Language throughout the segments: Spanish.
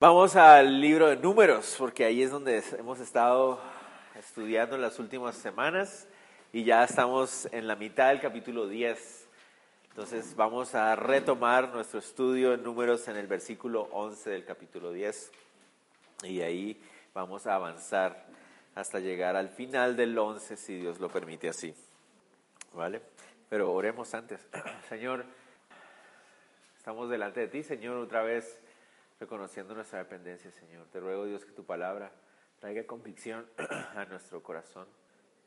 Vamos al libro de números, porque ahí es donde hemos estado estudiando en las últimas semanas y ya estamos en la mitad del capítulo 10. Entonces vamos a retomar nuestro estudio de números en el versículo 11 del capítulo 10 y ahí vamos a avanzar hasta llegar al final del 11 si Dios lo permite así. ¿Vale? Pero oremos antes. Señor, estamos delante de ti, Señor, otra vez reconociendo nuestra dependencia, Señor. Te ruego, Dios, que tu palabra traiga convicción a nuestro corazón,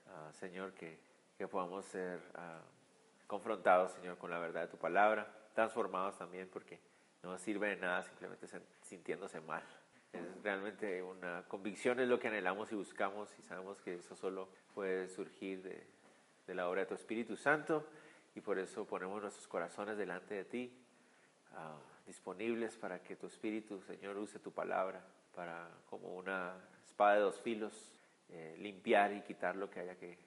ah, Señor, que, que, podamos ser uh, confrontados, Señor, con la verdad de tu palabra, transformados también, porque no sirve de nada simplemente sintiéndose mal. Es realmente una convicción es lo que anhelamos y buscamos y sabemos que eso solo puede surgir de, de la obra de tu Espíritu Santo y por eso ponemos nuestros corazones delante de ti. Uh, disponibles para que tu Espíritu, Señor, use tu palabra para, como una espada de dos filos, eh, limpiar y quitar lo que haya que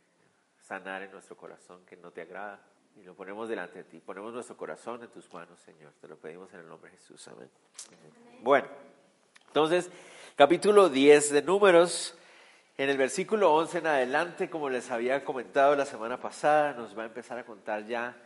sanar en nuestro corazón que no te agrada. Y lo ponemos delante de ti. Ponemos nuestro corazón en tus manos, Señor. Te lo pedimos en el nombre de Jesús. Amén. Bueno, entonces, capítulo 10 de Números. En el versículo 11 en adelante, como les había comentado la semana pasada, nos va a empezar a contar ya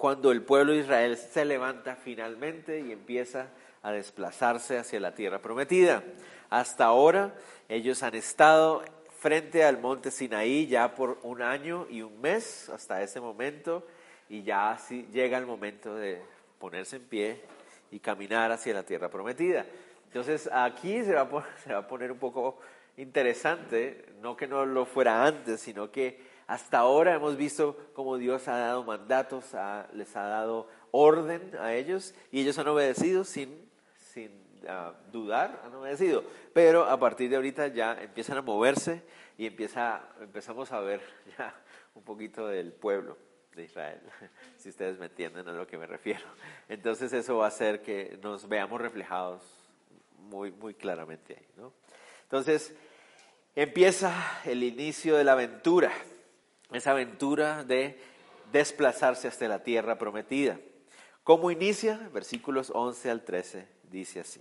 cuando el pueblo de Israel se levanta finalmente y empieza a desplazarse hacia la tierra prometida. Hasta ahora ellos han estado frente al monte Sinaí ya por un año y un mes hasta ese momento y ya así llega el momento de ponerse en pie y caminar hacia la tierra prometida. Entonces aquí se va se va a poner un poco interesante, no que no lo fuera antes, sino que hasta ahora hemos visto cómo Dios ha dado mandatos, les ha dado orden a ellos y ellos han obedecido sin, sin ah, dudar, han obedecido. Pero a partir de ahorita ya empiezan a moverse y empieza, empezamos a ver ya un poquito del pueblo de Israel, si ustedes me entienden a lo que me refiero. Entonces eso va a hacer que nos veamos reflejados muy, muy claramente ahí. ¿no? Entonces empieza el inicio de la aventura esa aventura de desplazarse hasta la tierra prometida. ¿Cómo inicia? Versículos 11 al 13 dice así.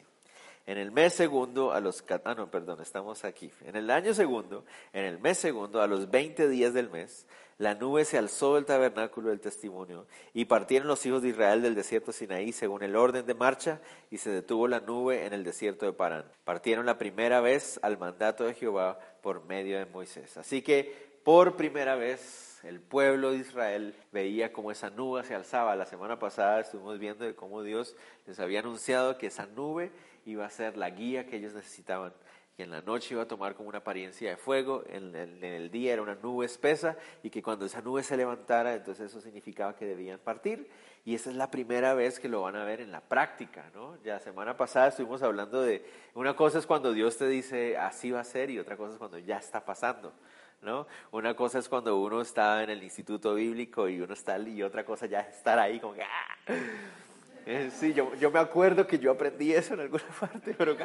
En el mes segundo, a los... Ah, no, perdón, estamos aquí. En el año segundo, en el mes segundo, a los 20 días del mes, la nube se alzó del tabernáculo del testimonio y partieron los hijos de Israel del desierto Sinaí según el orden de marcha y se detuvo la nube en el desierto de Parán. Partieron la primera vez al mandato de Jehová por medio de Moisés. Así que por primera vez el pueblo de Israel veía cómo esa nube se alzaba. La semana pasada estuvimos viendo de cómo Dios les había anunciado que esa nube iba a ser la guía que ellos necesitaban. Que en la noche iba a tomar como una apariencia de fuego, en el, día era una nube espesa y que cuando esa nube se levantara, entonces eso significaba que debían partir. Y esa es la primera vez que lo van a ver en la práctica, ¿no? Ya semana pasada estuvimos hablando de, una cosa es cuando Dios te dice así va a ser y otra cosa es cuando ya está pasando. ¿No? Una cosa es cuando uno está en el instituto bíblico y uno está y otra cosa ya es estar ahí como que ¡ah! eh, Sí, yo, yo, me acuerdo que yo aprendí eso en alguna parte, pero.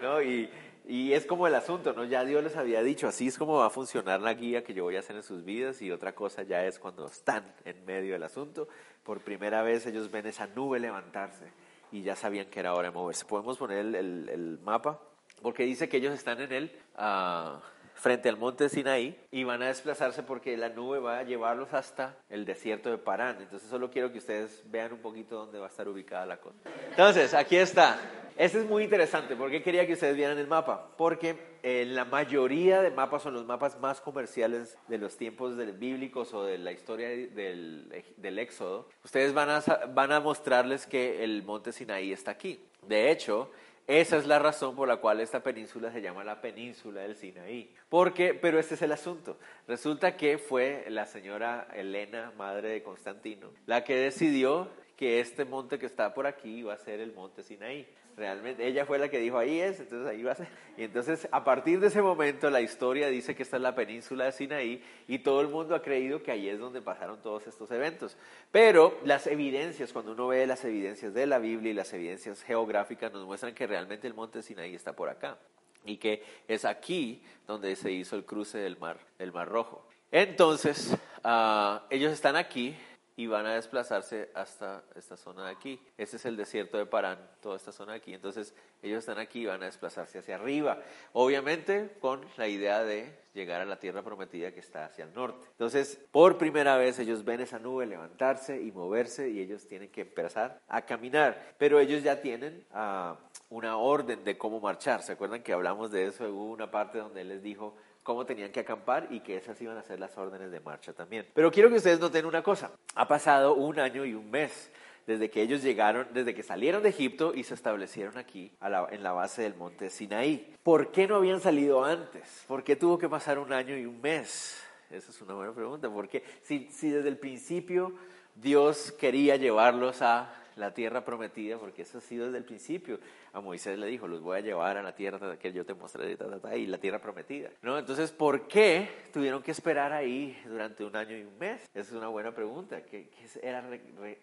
¿no? Y, y es como el asunto, ¿no? Ya Dios les había dicho, así es como va a funcionar la guía que yo voy a hacer en sus vidas y otra cosa ya es cuando están en medio del asunto. Por primera vez ellos ven esa nube levantarse y ya sabían que era hora de moverse. ¿Podemos poner el, el, mapa? Porque dice que ellos están en él. Uh, frente al monte Sinaí y van a desplazarse porque la nube va a llevarlos hasta el desierto de Parán. Entonces solo quiero que ustedes vean un poquito dónde va a estar ubicada la cosa. Entonces, aquí está. Este es muy interesante. ¿Por qué quería que ustedes vieran el mapa? Porque eh, la mayoría de mapas son los mapas más comerciales de los tiempos bíblicos o de la historia del, del Éxodo. Ustedes van a, van a mostrarles que el monte Sinaí está aquí. De hecho, esa es la razón por la cual esta península se llama la península del Sinaí. Porque, pero este es el asunto. Resulta que fue la señora Elena, madre de Constantino, la que decidió que este monte que está por aquí iba a ser el monte Sinaí. Realmente, ella fue la que dijo, ahí es, entonces ahí va a ser. Y entonces, a partir de ese momento, la historia dice que esta es la península de Sinaí y todo el mundo ha creído que ahí es donde pasaron todos estos eventos. Pero las evidencias, cuando uno ve las evidencias de la Biblia y las evidencias geográficas, nos muestran que realmente el monte Sinaí está por acá y que es aquí donde se hizo el cruce del mar, el mar rojo. Entonces, ah, ellos están aquí, y van a desplazarse hasta esta zona de aquí. Este es el desierto de Parán, toda esta zona de aquí. Entonces ellos están aquí y van a desplazarse hacia arriba, obviamente con la idea de llegar a la tierra prometida que está hacia el norte. Entonces, por primera vez ellos ven esa nube levantarse y moverse y ellos tienen que empezar a caminar, pero ellos ya tienen ah, una orden de cómo marchar. ¿Se acuerdan que hablamos de eso? Hubo una parte donde él les dijo, cómo tenían que acampar y que esas iban a ser las órdenes de marcha también. Pero quiero que ustedes noten una cosa. Ha pasado un año y un mes desde que ellos llegaron, desde que salieron de Egipto y se establecieron aquí en la base del monte Sinaí. ¿Por qué no habían salido antes? ¿Por qué tuvo que pasar un año y un mes? Esa es una buena pregunta. Porque si, si desde el principio Dios quería llevarlos a la tierra prometida, porque eso ha sido desde el principio. A Moisés le dijo, los voy a llevar a la tierra que yo te mostré, y la tierra prometida. ¿no? Entonces, ¿por qué tuvieron que esperar ahí durante un año y un mes? Esa es una buena pregunta. ¿Qué, era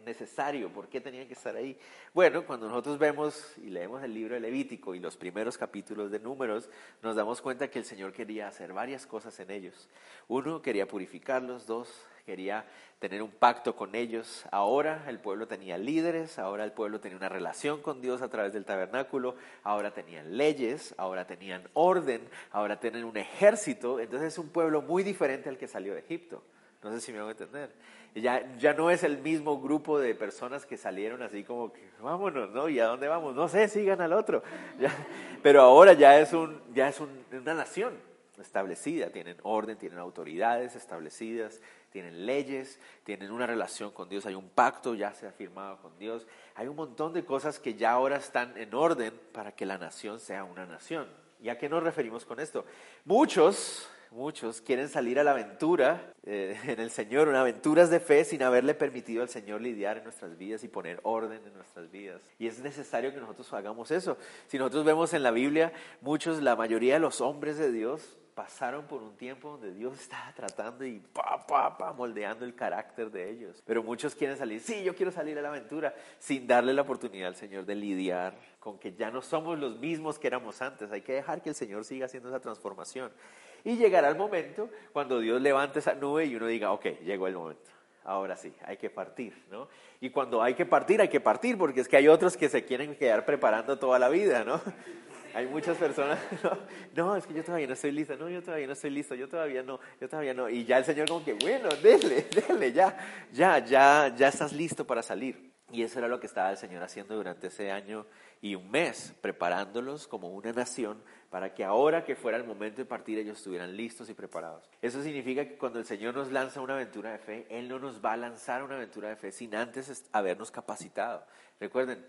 necesario? ¿Por qué tenían que estar ahí? Bueno, cuando nosotros vemos y leemos el libro de Levítico y los primeros capítulos de Números, nos damos cuenta que el Señor quería hacer varias cosas en ellos. Uno, quería purificarlos. Dos, quería tener un pacto con ellos. Ahora el pueblo tenía líderes, ahora el pueblo tenía una relación con Dios a través del tabernáculo, ahora tenían leyes, ahora tenían orden, ahora tienen un ejército. Entonces es un pueblo muy diferente al que salió de Egipto. No sé si me van a entender. Ya, ya no es el mismo grupo de personas que salieron así como que vámonos, ¿no? ¿Y a dónde vamos? No sé, sigan al otro. pero ahora ya es, un, ya es una nación establecida, tienen orden, tienen autoridades establecidas, tienen leyes, tienen una relación con Dios, hay un pacto, ya se ha firmado con Dios, hay un montón de cosas que ya ahora están en orden para que la nación sea una nación. ¿Y a qué nos referimos con esto? Muchos, muchos quieren salir a la aventura eh, en el Señor, una aventuras de fe sin haberle permitido al Señor lidiar en nuestras vidas y poner orden en nuestras vidas. Y es necesario que nosotros hagamos eso. Si nosotros vemos en la Biblia, muchos, la mayoría de los hombres de Dios pasaron por un tiempo donde Dios estaba tratando y pa, pa, pa, moldeando el carácter de ellos. Pero muchos quieren salir, sí, yo quiero salir a la aventura, sin darle la oportunidad al Señor de lidiar con que ya no somos los mismos que éramos antes. Hay que dejar que el Señor siga haciendo esa transformación. Y llegará el momento cuando Dios levante esa nube y uno diga, ok, llegó el momento. Ahora sí, hay que partir, ¿no? Y cuando hay que partir, hay que partir, porque es que hay otros que se quieren quedar preparando toda la vida, ¿no? Hay muchas personas, no, es que yo todavía no estoy lista, no, yo todavía no estoy listo, yo todavía no, yo todavía no. Y ya el Señor como que, bueno, déle, déle, ya, ya, ya, ya estás listo para salir. Y eso era lo que estaba el Señor haciendo durante ese año y un mes, preparándolos como una nación para que ahora que fuera el momento de partir ellos estuvieran listos y preparados. Eso significa que cuando el Señor nos lanza una aventura de fe, Él no nos va a lanzar una aventura de fe sin antes habernos capacitado. Recuerden,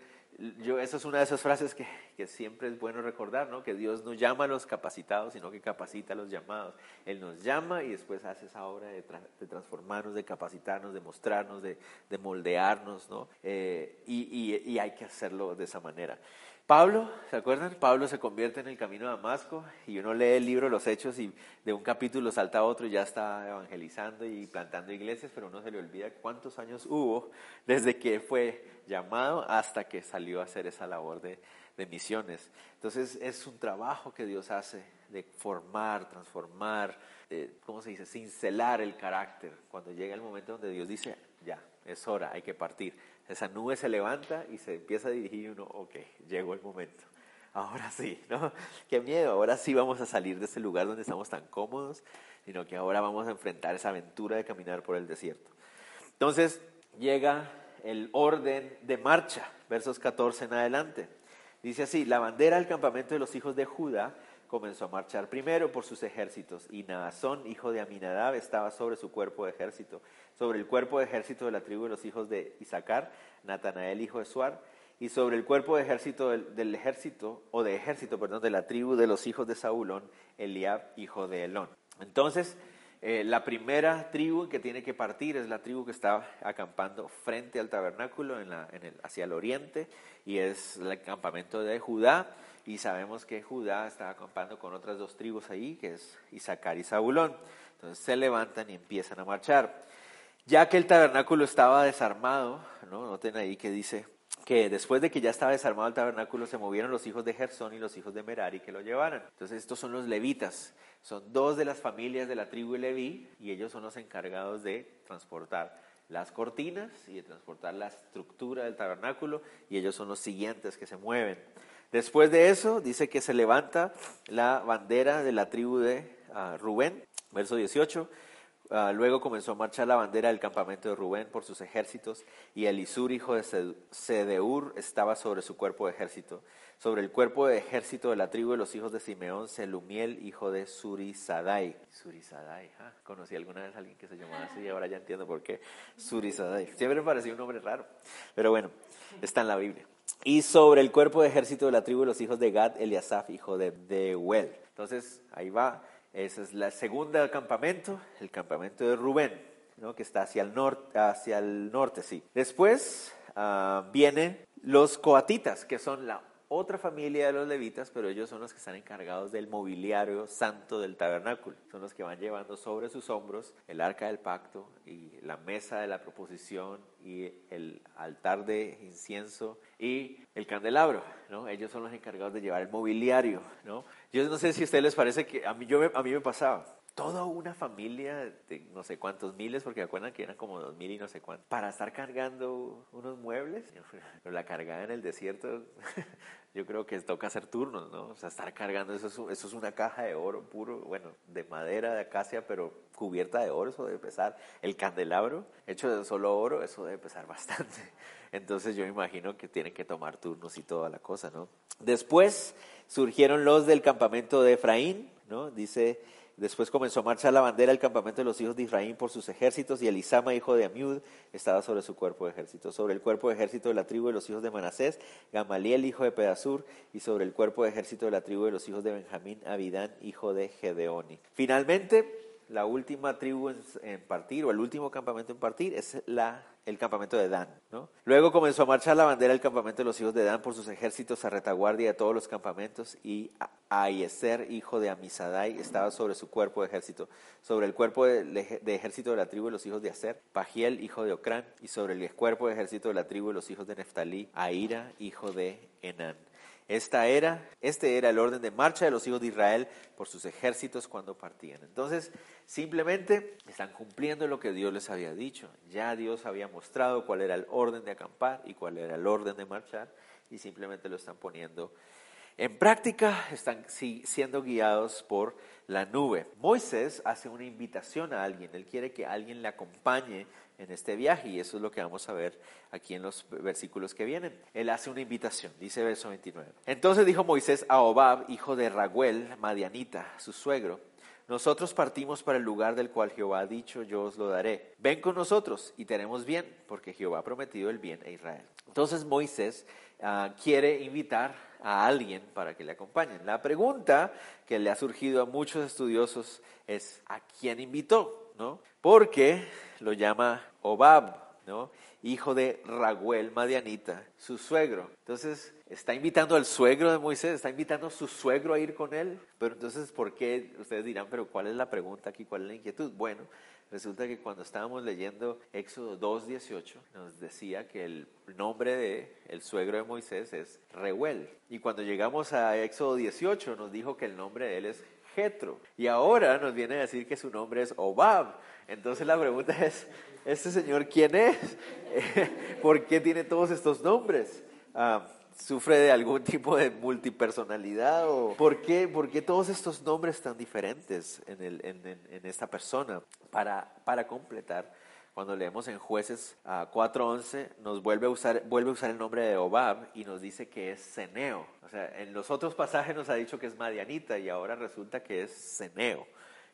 yo, esa es una de esas frases que, que, siempre es bueno recordar, ¿no? que Dios no llama a los capacitados, sino que capacita a los llamados. Él nos llama y después hace esa obra de, transformarnos, de capacitarnos, de mostrarnos, de, de moldearnos, ¿no? Eh, y, y hay que hacerlo de esa manera. Pablo, ¿se acuerdan? Pablo se convierte en el camino de Damasco y uno lee el libro los Hechos y de un capítulo salta a otro y ya está evangelizando y plantando iglesias, pero uno se le olvida cuántos años hubo desde que fue llamado hasta que salió a hacer esa labor de, de misiones. Entonces es un trabajo que Dios hace de formar, transformar, ¿cómo se dice? Cincelar el carácter. Cuando llega el momento donde Dios dice, ya, es hora, hay que partir esa nube se levanta y se empieza a dirigir y uno, ok, llegó el momento. Ahora sí, ¿no? Qué miedo, ahora sí vamos a salir de ese lugar donde estamos tan cómodos, sino que ahora vamos a enfrentar esa aventura de caminar por el desierto. Entonces llega el orden de marcha, versos 14 en adelante. Dice así, la bandera del campamento de los hijos de Judá comenzó a marchar primero por sus ejércitos, y Naasón, hijo de Aminadab, estaba sobre su cuerpo de ejército, sobre el cuerpo de ejército de la tribu de los hijos de Isaacar, Natanael, hijo de Suar, y sobre el cuerpo de ejército del, ejército, o de ejército, perdón, de la tribu de los hijos de Saulón, Eliab, hijo de Elón. Entonces, Eh, la primera tribu que tiene que partir es la tribu que está acampando frente al tabernáculo en el, hacia el oriente y es el campamento de Judá. Y sabemos que Judá está acampando con otras dos tribus ahí, que es Isaacar y Zabulón. Entonces se levantan y empiezan a marchar. Ya que el tabernáculo estaba desarmado, ¿no? noten ahí que dice que después de que ya estaba desarmado el tabernáculo se movieron los hijos de Gersón y los hijos de Merari que lo llevaran. Entonces estos son los levitas, son dos de las familias de la tribu de Leví y ellos son los encargados de transportar las cortinas y de transportar la estructura del tabernáculo y ellos son los siguientes que se mueven. Después de eso dice que se levanta la bandera de la tribu de ah, Rubén, verso 18 Ah, luego comenzó a marchar la bandera del campamento de Rubén por sus ejércitos, y Elisur, hijo de Sedeur, estaba sobre su cuerpo de ejército. Sobre el cuerpo de ejército de la tribu de los hijos de Simeón, Selumiel, hijo de Surisadai. Surisadai, ¿ah? conocí alguna vez a alguien que se llamaba así, y ahora ya entiendo por qué. Surisadai. Siempre me pareció un nombre raro, pero bueno, está en la Biblia. Y sobre el cuerpo de ejército de la tribu de los hijos de Gad, Eliasaf, hijo de Deuel. Entonces, ahí va ese es el segundo campamento, el campamento de Rubén, ¿no? que está hacia el, norte, hacia el norte. Sí. Después uh, vienen los coatitas, que son la otra familia de los levitas, pero ellos son los que están encargados del mobiliario santo del tabernáculo. Son los que van llevando sobre sus hombros el arca del pacto y la mesa de la proposición y el altar de incienso y el candelabro, ¿no? Ellos son los encargados de llevar el mobiliario, ¿no? Yo no sé si a ustedes les parece que a mí, yo, a mí me pasaba, toda una familia de no sé cuántos miles, porque me acuerdan que eran como dos mil y no sé cuántos, para estar cargando unos muebles, pero la cargada en el desierto, yo creo que toca hacer turnos, ¿no? O sea, estar cargando, eso es, eso es una caja de oro puro, bueno, de madera, de acacia, pero cubierta de oro, eso debe pesar. El candelabro, hecho de solo oro, eso debe pesar bastante. Entonces yo imagino que tienen que tomar turnos y toda la cosa, ¿no? Después surgieron los del campamento de Efraín, ¿no? Dice Después comenzó a marchar la bandera del campamento de los hijos de Israel por sus ejércitos, y Elisama, hijo de Amiud, estaba sobre su cuerpo de ejército. Sobre el cuerpo de ejército de la tribu de los hijos de Manasés, Gamaliel, hijo de Pedasur, y sobre el cuerpo de ejército de la tribu de los hijos de Benjamín, Abidán, hijo de Gedeoni. Finalmente, la última tribu en, partir, o el último campamento en partir, es la, el campamento de Dan. ¿no? Luego comenzó a marchar la bandera del campamento de los hijos de Dan por sus ejércitos a retaguardia de todos los campamentos, y Aieser, hijo de Amisadai, estaba sobre su cuerpo de ejército. Sobre el cuerpo de, ejército de la tribu de los hijos de Aser, Pagiel, hijo de Ocrán, y sobre el cuerpo de ejército de la tribu de los hijos de Neftalí, Aira, hijo de Enán. Esta era, este era el orden de marcha de los hijos de Israel por sus ejércitos cuando partían. Entonces, simplemente están cumpliendo lo que Dios les había dicho. Ya Dios había mostrado cuál era el orden de acampar y cuál era el orden de marchar y simplemente lo están poniendo en práctica, están siendo guiados por la nube. Moisés hace una invitación a alguien, él quiere que alguien le acompañe en este viaje y eso es lo que vamos a ver aquí en los versículos que vienen. Él hace una invitación, dice verso 29. Entonces dijo Moisés a Obab, hijo de Raguel, Madianita, su suegro, nosotros partimos para el lugar del cual Jehová ha dicho, yo os lo daré. Ven con nosotros y tenemos bien, porque Jehová ha prometido el bien a Israel. Entonces Moisés ah, quiere invitar a alguien para que le acompañen. La pregunta que le ha surgido a muchos estudiosos es, ¿a quién invitó? Porque lo llama Obab, hijo de Raguel Madianita, su suegro. Entonces, está invitando al suegro de Moisés, está invitando a su suegro a ir con él. Pero entonces, ¿por qué? Ustedes dirán, pero ¿cuál es la pregunta aquí? ¿Cuál es la inquietud? Bueno, resulta que cuando estábamos leyendo Éxodo 2.18, nos decía que el nombre de el suegro de Moisés es Reuel. Y cuando llegamos a Éxodo 18, nos dijo que el nombre de él es Jetro. Y ahora nos viene a decir que su nombre es Obab. Entonces la pregunta es, ¿este señor quién es? ¿Por qué tiene todos estos nombres? Ah, ¿Sufre de algún tipo de multipersonalidad? ¿O por, qué, ¿Por qué todos estos nombres tan diferentes en, el, en, en, esta persona? Para, para completar, cuando leemos en jueces 4.11, ah, nos vuelve a, usar, vuelve a usar el nombre de Obab y nos dice que es Ceneo. O sea, en los otros pasajes nos ha dicho que es Madianita y ahora resulta que es Ceneo.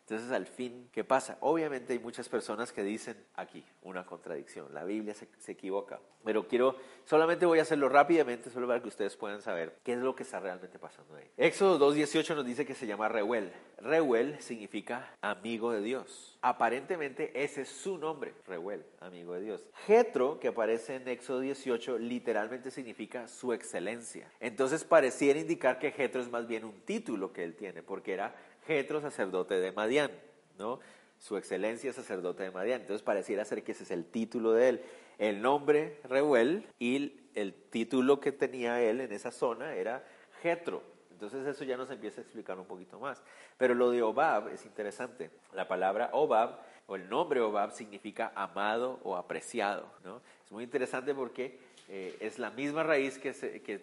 Entonces, al fin, ¿qué pasa? Obviamente hay muchas personas que dicen aquí una contradicción. La Biblia se, equivoca. Pero quiero, solamente voy a hacerlo rápidamente, solo para que ustedes puedan saber qué es lo que está realmente pasando ahí. Éxodo 2.18 nos dice que se llama Reuel. Reuel significa amigo de Dios. aparentemente ese es su nombre, Reuel, amigo de Dios. Jetro, que aparece en Éxodo 18, literalmente significa su excelencia. Entonces pareciera indicar que Jetro es más bien un título que él tiene, porque era Jetro, sacerdote de Madián, ¿no? Su excelencia sacerdote de Madián. Entonces pareciera ser que ese es el título de él. El nombre Reuel y el título que tenía él en esa zona era Jetro. Entonces eso ya nos empieza a explicar un poquito más. Pero lo de Obab es interesante. La palabra Obab o el nombre Obab significa amado o apreciado. ¿no? Es muy interesante porque eh, es la misma raíz que,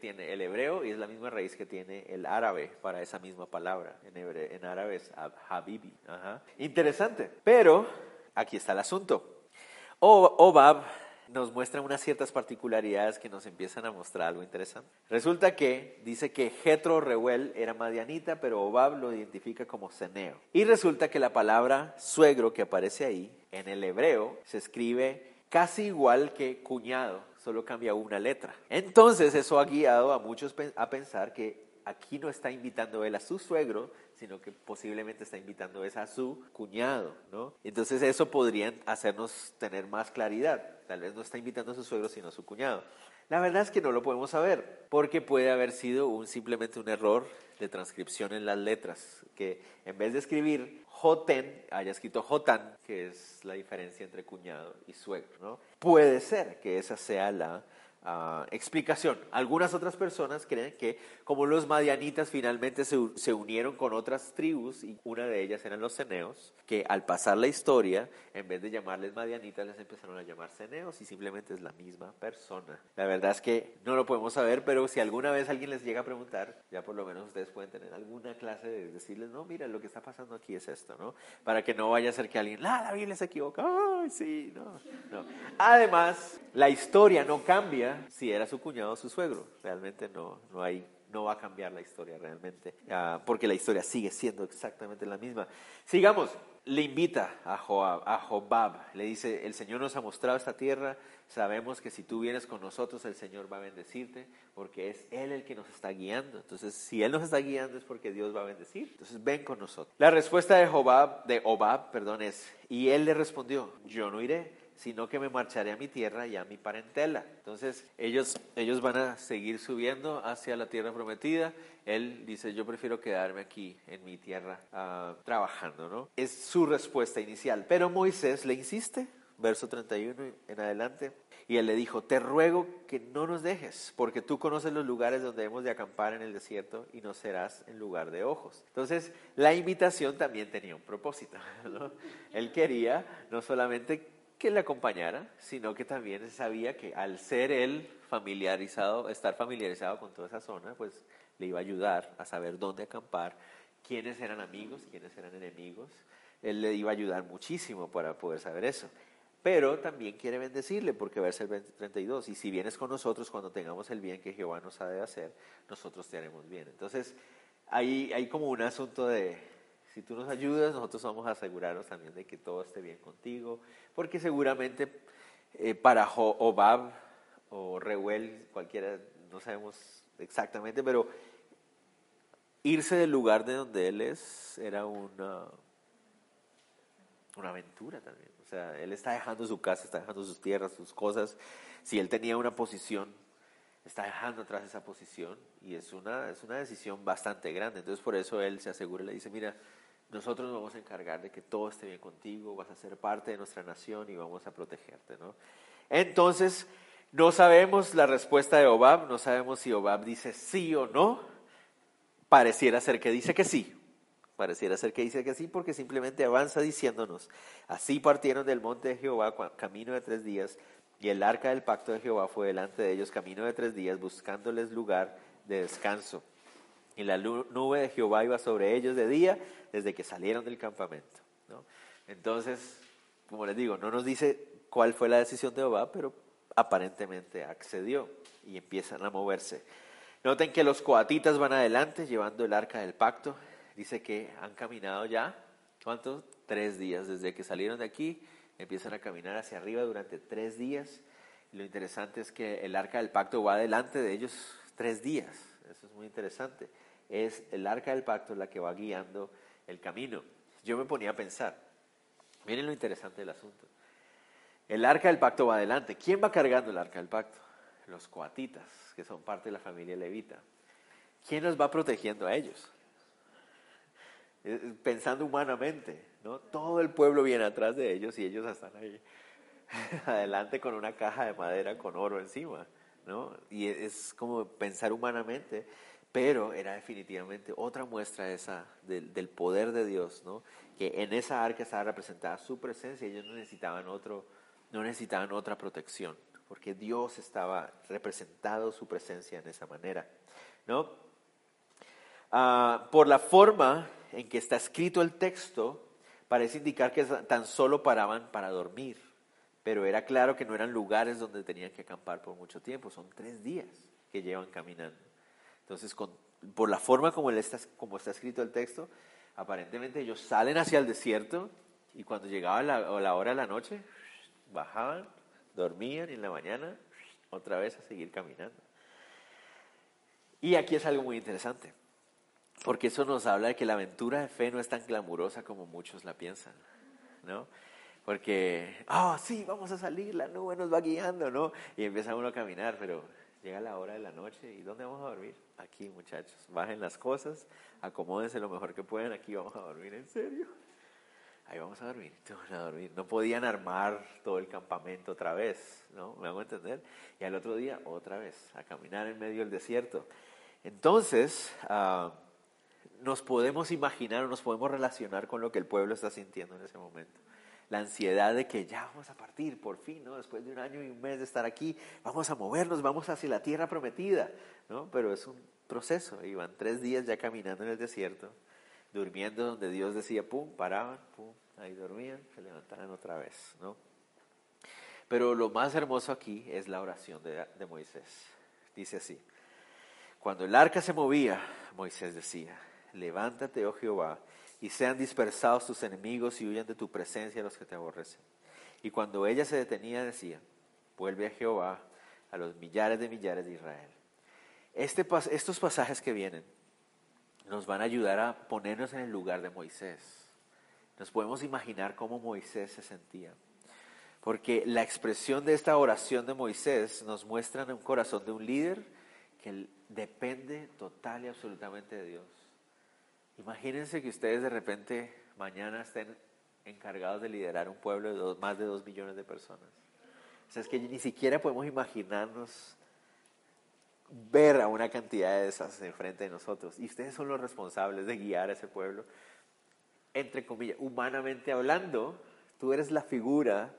tiene el hebreo y es la misma raíz que tiene el árabe para esa misma palabra. En, en árabe es habibi. Interesante. Pero aquí está el asunto. Obab nos muestran unas ciertas particularidades que nos empiezan a mostrar algo interesante. Resulta que dice que Jetro Reuel era madianita, pero Obab lo identifica como ceneo. Y resulta que la palabra suegro que aparece ahí, en el hebreo, se escribe casi igual que cuñado, solo cambia una letra. Entonces eso ha guiado a muchos a pensar que aquí no está invitando él a su suegro, sino que posiblemente está invitando a su cuñado, ¿no? Entonces eso podría hacernos tener más claridad. Tal vez no está invitando a su suegro, sino a su cuñado. La verdad es que no lo podemos saber, porque puede haber sido simplemente un error de transcripción en las letras, que en vez de escribir Joten, haya escrito Jotan, que es la diferencia entre cuñado y suegro, ¿no? Puede ser que esa sea la Ah, explicación. Algunas otras personas creen que como los madianitas finalmente se, unieron con otras tribus, y una de ellas eran los ceneos, que al pasar la historia, en vez de llamarles madianitas, les empezaron a llamar ceneos y simplemente es la misma persona. La verdad es que no lo podemos saber, pero si alguna vez alguien les llega a preguntar, ya por lo menos ustedes pueden tener alguna clase de decirles, no, mira, lo que está pasando aquí es esto, ¿no? Para que no vaya a ser que alguien, ah, la Biblia se equivoca, ay, sí, no, no. Además, la historia no cambia si era su cuñado o su suegro. Realmente no, no hay no va a cambiar la historia realmente, ah, porque la historia sigue siendo exactamente la misma. Sigamos, le invita a Joab, a Jobab, le dice, el Señor nos ha mostrado esta tierra, sabemos que si tú vienes con nosotros el Señor va a bendecirte, porque es Él el que nos está guiando. Entonces, si Él nos está guiando es porque Dios va a bendecir. Entonces, ven con nosotros. La respuesta de Jobab, de Obab, perdón, es, y Él le respondió, yo no iré sino que me marcharé a mi tierra y a mi parentela. Entonces ellos, ellos van a seguir subiendo hacia la tierra prometida. Él dice, yo prefiero quedarme aquí en mi tierra ah, trabajando, ¿no? Es su respuesta inicial. Pero Moisés le insiste, verso 31 en adelante, y él le dijo, te ruego que no nos dejes, porque tú conoces los lugares donde hemos de acampar en el desierto y no serás en lugar de ojos. Entonces, la invitación también tenía un propósito. ¿no? Él quería no solamente que le acompañara, sino que también sabía que al ser él familiarizado, estar familiarizado con toda esa zona, pues le iba a ayudar a saber dónde acampar, quiénes eran amigos, quiénes eran enemigos. Él le iba a ayudar muchísimo para poder saber eso. Pero también quiere bendecirle, porque verso el 32, y si vienes con nosotros cuando tengamos el bien que Jehová nos ha de hacer, nosotros te haremos bien. Entonces, hay como un asunto de, si tú nos ayudas, nosotros vamos a asegurarnos también de que todo esté bien contigo, porque seguramente eh, para Obab o Reuel, cualquiera, no sabemos exactamente, pero irse del lugar de donde él es era una, una aventura también. O sea, él está dejando su casa, está dejando sus tierras, sus cosas. Si él tenía una posición, está dejando atrás esa posición y es una, es una decisión bastante grande. Entonces por eso él se asegura y le dice, mira, nosotros nos vamos a encargar de que todo esté bien contigo, vas a ser parte de nuestra nación y vamos a protegerte, ¿no? Entonces, no sabemos la respuesta de Obab, no sabemos si Obab dice sí o no. Pareciera ser que dice que sí. Pareciera ser que dice que sí porque simplemente avanza diciéndonos, así partieron del monte de Jehová camino de tres días y el arca del pacto de Jehová fue delante de ellos camino de tres días buscándoles lugar de descanso. Y la nube de Jehová iba sobre ellos de día desde que salieron del campamento. Entonces, como les digo, no nos dice cuál fue la decisión de Jehová, pero aparentemente accedió y empiezan a moverse. Noten que los coatitas van adelante llevando el arca del pacto. Dice que han caminado ya, ¿cuántos? Tres días. Desde que salieron de aquí, empiezan a caminar hacia arriba durante tres días. Y lo interesante es que el arca del pacto va adelante de ellos tres días. Eso es muy interesante es el arca del pacto la que va guiando el camino. Yo me ponía a pensar, Miren lo interesante del asunto. El arca del pacto va adelante. ¿Quién va cargando el arca del pacto? Los coatitas, que son parte de la familia levita. ¿Quién los va protegiendo a ellos? Eh, pensando humanamente, ¿no? Todo el pueblo viene atrás de ellos y ellos están ahí adelante con una caja de madera con oro encima, ¿no? Y es como pensar humanamente, pero era definitivamente otra muestra esa del, poder de Dios, ¿no? Que en esa arca estaba representada su presencia y ellos no necesitaban otro, no necesitaban otra protección, porque Dios estaba representado su presencia en esa manera, ¿no? Ah, por la forma en que está escrito el texto, parece indicar que tan solo paraban para dormir, pero era claro que no eran lugares donde tenían que acampar por mucho tiempo, son tres días que llevan caminando. Entonces, por la forma como, está, escrito el texto, aparentemente ellos salen hacia el desierto y cuando llegaba la, la hora de la noche, bajaban, dormían y en la mañana otra vez a seguir caminando. Y aquí es algo muy interesante. Porque eso nos habla de que la aventura de fe no es tan glamurosa como muchos la piensan, ¿no? Porque, ah, sí, vamos a salir, la nube nos va guiando, ¿no? Y empieza uno a caminar, pero llega la hora de la noche y ¿dónde vamos a dormir? Aquí, muchachos, bajen las cosas, acomódense lo mejor que puedan, aquí vamos a dormir, ¿en serio? Ahí vamos a dormir, a dormir. No podían armar todo el campamento otra vez, ¿no? ¿Me hago entender? Y al otro día, otra vez, a caminar en medio del desierto. Entonces, uh, nos podemos imaginar o nos podemos relacionar con lo que el pueblo está sintiendo en ese momento. La ansiedad de que ya vamos a partir, por fin, ¿no? Después de un año y un mes de estar aquí, vamos a movernos, vamos hacia la tierra prometida, ¿no? Pero es un proceso. Iban tres días ya caminando en el desierto, durmiendo donde Dios decía, pum, paraban, pum, ahí dormían, se levantaban otra vez, ¿no? Pero lo más hermoso aquí es la oración de, de Moisés. Dice así, cuando el arca se movía, Moisés decía, levántate, oh Jehová, y sean dispersados tus enemigos y huyan de tu presencia los que te aborrecen. Y cuando ella se detenía, decía, vuelve a Jehová, a los millares de millares de Israel. Este, estos pasajes que vienen nos van a ayudar a ponernos en el lugar de Moisés. Nos podemos imaginar cómo Moisés se sentía. Porque la expresión de esta oración de Moisés nos muestra en un corazón de un líder que depende total y absolutamente de Dios. Imagínense que ustedes de repente mañana estén encargados de liderar un pueblo de más de dos millones de personas. O sea, es que ni siquiera podemos imaginarnos ver a una cantidad de esas enfrente de nosotros. Y ustedes son los responsables de guiar a ese pueblo. Entre comillas, humanamente hablando, tú eres la figura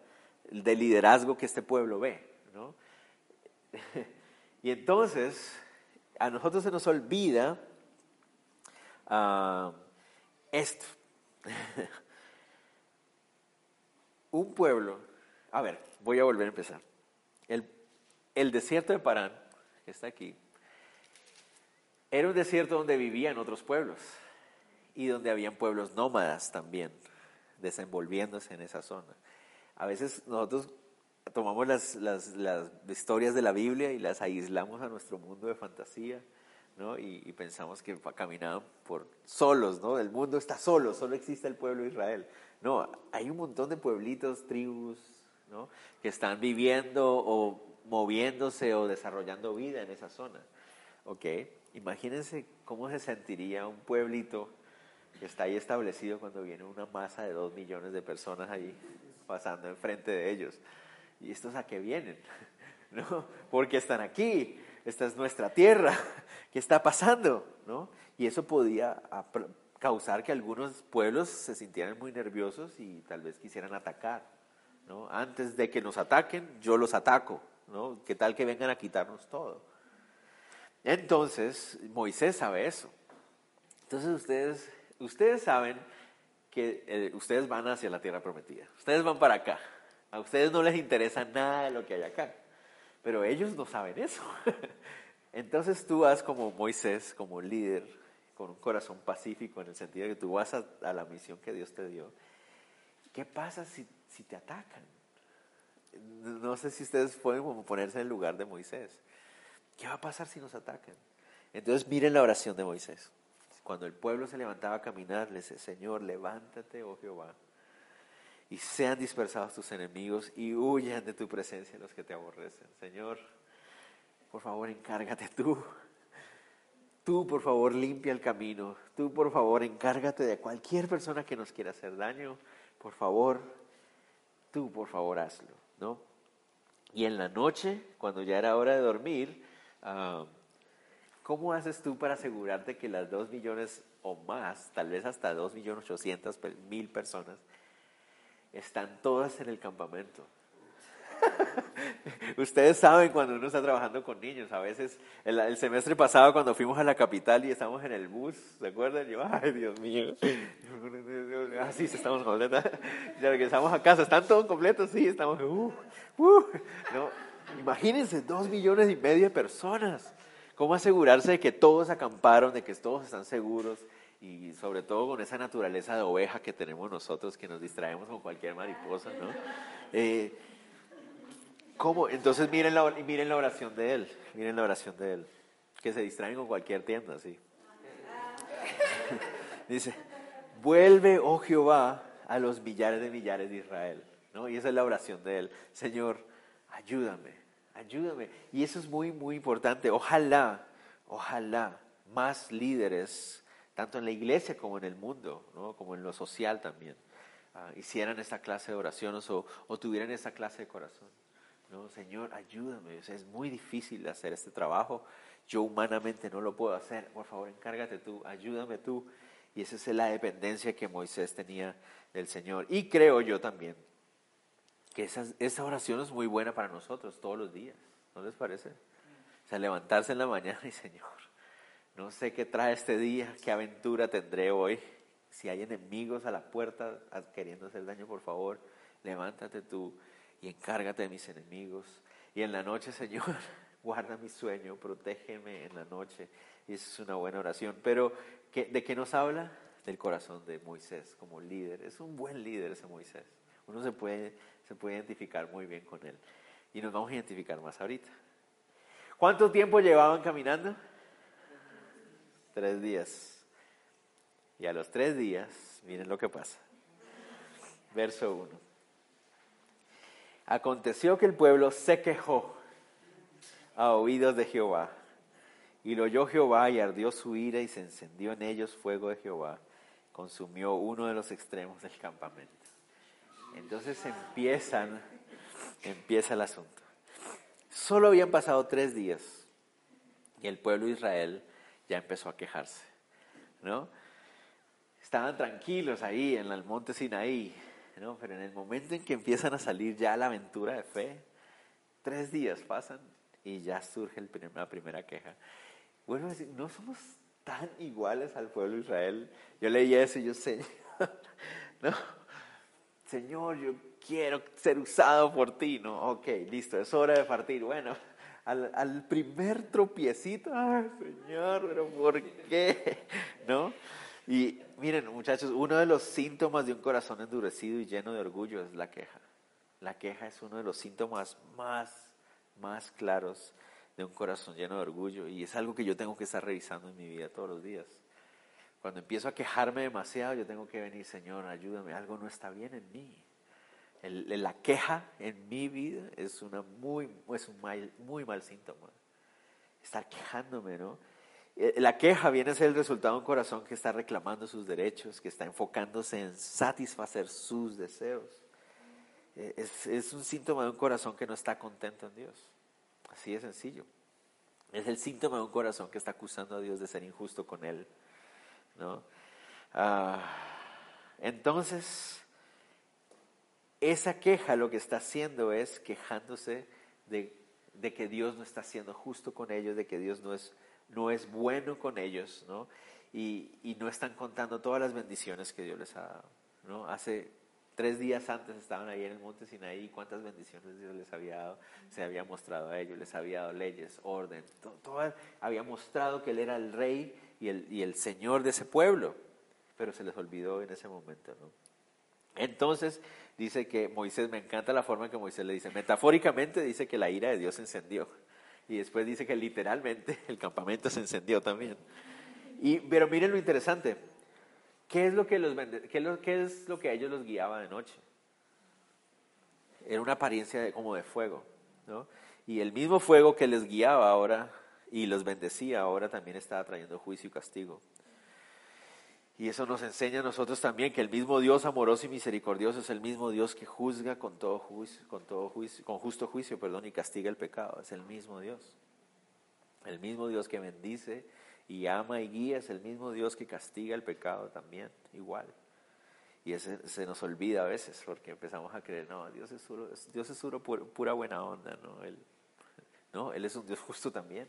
de liderazgo que este pueblo ve. ¿no? y entonces, a nosotros se nos olvida uh, esto. un pueblo, a ver, voy a volver a empezar. El, el desierto de Parán, que está aquí, era un desierto donde vivían otros pueblos y donde habían pueblos nómadas también, desenvolviéndose en esa zona. A veces nosotros tomamos las, las, las historias de la Biblia y las aislamos a nuestro mundo de fantasía ¿no? Y, pensamos que caminaban por solos, ¿no? El mundo está solo, solo existe el pueblo de Israel. No, hay un montón de pueblitos, tribus, ¿no? Que están viviendo o moviéndose o desarrollando vida en esa zona. ¿Ok? Imagínense cómo se sentiría un pueblito que está ahí establecido cuando viene una masa de dos millones de personas ahí pasando enfrente de ellos. ¿Y estos a qué vienen? ¿No? Porque están aquí esta es nuestra tierra, ¿qué está pasando? ¿No? Y eso podía causar que algunos pueblos se sintieran muy nerviosos y tal vez quisieran atacar. ¿no? Antes de que nos ataquen, yo los ataco. ¿no? ¿Qué tal que vengan a quitarnos todo? Entonces, Moisés sabe eso. Entonces ustedes, ustedes saben que eh, ustedes van hacia la tierra prometida. Ustedes van para acá. A ustedes no les interesa nada de lo que hay acá. Pero ellos no saben eso. Entonces tú vas como Moisés, como líder, con un corazón pacífico en el sentido de que tú vas a, la misión que Dios te dio. ¿Qué pasa si, si te atacan? No sé si ustedes pueden ponerse en el lugar de Moisés. ¿Qué va a pasar si nos atacan? Entonces miren la oración de Moisés. Cuando el pueblo se levantaba a caminar, le dice, Señor, levántate, oh Jehová, y sean dispersados tus enemigos y huyan de tu presencia los que te aborrecen. Señor, por favor, encárgate tú. Tú, por favor, limpia el camino. Tú, por favor, encárgate de cualquier persona que nos quiera hacer daño. Por favor, tú, por favor, hazlo, ¿no? Y en la noche, cuando ya era hora de dormir, ah, ¿cómo haces tú para asegurarte que las dos millones o más, tal vez hasta dos millones ochocientas mil personas, están todas en el campamento. Ustedes saben cuando uno está trabajando con niños, a veces el, semestre pasado cuando fuimos a la capital y estamos en el bus, ¿se acuerdan? Yo, ay Dios mío, así ah, estamos completos, ya regresamos a casa, ¿están todos completos? Sí, estamos, uh, uh, no, imagínense, dos millones y medio de personas, ¿cómo asegurarse de que todos acamparon, de que todos están seguros? Y sobre todo con esa naturaleza de oveja que tenemos nosotros, que nos distraemos con cualquier mariposa, ¿no? Eh, ¿Cómo? Entonces miren la, miren la oración de él, miren la oración de él, que se distraen con cualquier tienda, sí. Dice, vuelve, oh Jehová, a los millares de millares de Israel, ¿no? Y esa es la oración de él, Señor, ayúdame, ayúdame. Y eso es muy, muy importante. Ojalá, ojalá más líderes tanto en la iglesia como en el mundo, ¿no? como en lo social también, ah, hicieran esta clase de oraciones o, tuvieran esta clase de corazón. ¿no? Señor, ayúdame, es muy difícil hacer este trabajo, yo humanamente no lo puedo hacer, por favor, encárgate tú, ayúdame tú. Y esa es la dependencia que Moisés tenía del Señor. Y creo yo también que esa, esa oración es muy buena para nosotros todos los días, ¿no les parece? O sea, levantarse en la mañana y Señor, no sé qué trae este día, qué aventura tendré hoy. Si hay enemigos a la puerta queriendo hacer daño, por favor, levántate tú y encárgate de mis enemigos. Y en la noche, Señor, guarda mi sueño, protégeme en la noche. Y esa es una buena oración. Pero, ¿de qué nos habla? Del corazón de Moisés como líder. Es un buen líder ese Moisés. Uno se puede, se puede identificar muy bien con él. Y nos vamos a identificar más ahorita. ¿Cuánto tiempo llevaban caminando? Tres días. Y a los tres días, miren lo que pasa. Verso 1. Aconteció que el pueblo se quejó a oídos de Jehová. Y lo oyó Jehová y ardió su ira y se encendió en ellos fuego de Jehová. Consumió uno de los extremos del campamento. Entonces empiezan, empieza el asunto. Solo habían pasado tres días y el pueblo de Israel ya empezó a quejarse, ¿no? Estaban tranquilos ahí en el monte Sinaí, ¿no? Pero en el momento en que empiezan a salir ya la aventura de fe, tres días pasan y ya surge el la primera queja. Bueno, no somos tan iguales al pueblo de Israel. Yo leí eso y yo, Señor, no, Señor, yo quiero ser usado por ti, ¿no? Ok, listo, es hora de partir. Bueno, al, primer tropiecito, ay Señor, pero ¿por qué? ¿No? Y miren, muchachos, uno de los síntomas de un corazón endurecido y lleno de orgullo es la queja. La queja es uno de los síntomas más, más claros de un corazón lleno de orgullo y es algo que yo tengo que estar revisando en mi vida todos los días. Cuando empiezo a quejarme demasiado, yo tengo que venir, Señor, ayúdame, algo no está bien en mí la queja en mi vida es, una muy, es un mal, muy mal síntoma. Estar quejándome, ¿no? Eh, la queja viene a ser el resultado de un corazón que está reclamando sus derechos, que está enfocándose en satisfacer sus deseos. Eh, es, es un síntoma de un corazón que no está contento en Dios. Así de sencillo. Es el síntoma de un corazón que está acusando a Dios de ser injusto con Él. ¿no? Ah, entonces, esa queja lo que está haciendo es quejándose de, que Dios no está siendo justo con ellos, de que Dios no es, no es bueno con ellos, ¿no? Y, no están contando todas las bendiciones que Dios les ha dado, ¿no? Hace tres días antes estaban ahí en el monte Sinaí, cuántas bendiciones Dios les había dado, se había mostrado a ellos, les había dado leyes, orden, todo, había mostrado que Él era el rey y el, y el Señor de ese pueblo, pero se les olvidó en ese momento, ¿no? Entonces dice que Moisés, me encanta la forma en que Moisés le dice, metafóricamente dice que la ira de Dios se encendió. Y después dice que literalmente el campamento se encendió también. Y, pero miren lo interesante, ¿qué es lo que, los, es lo que a ellos los guiaba de noche? era una apariencia como de fuego, ¿no? Y el mismo fuego que les guiaba ahora y los bendecía ahora también estaba trayendo juicio y castigo. Y eso nos enseña a nosotros también que el mismo Dios amoroso y misericordioso es el mismo Dios que juzga con todo juicio, con todo juicio, con justo juicio, perdón, y castiga el pecado. Es el mismo Dios. El mismo Dios que bendice y ama y guía es el mismo Dios que castiga el pecado también, igual. Y ese se nos olvida a veces porque empezamos a creer, no, Dios es puro, Dios es puro, pura buena onda, ¿no? Él, no, Él es un Dios justo también.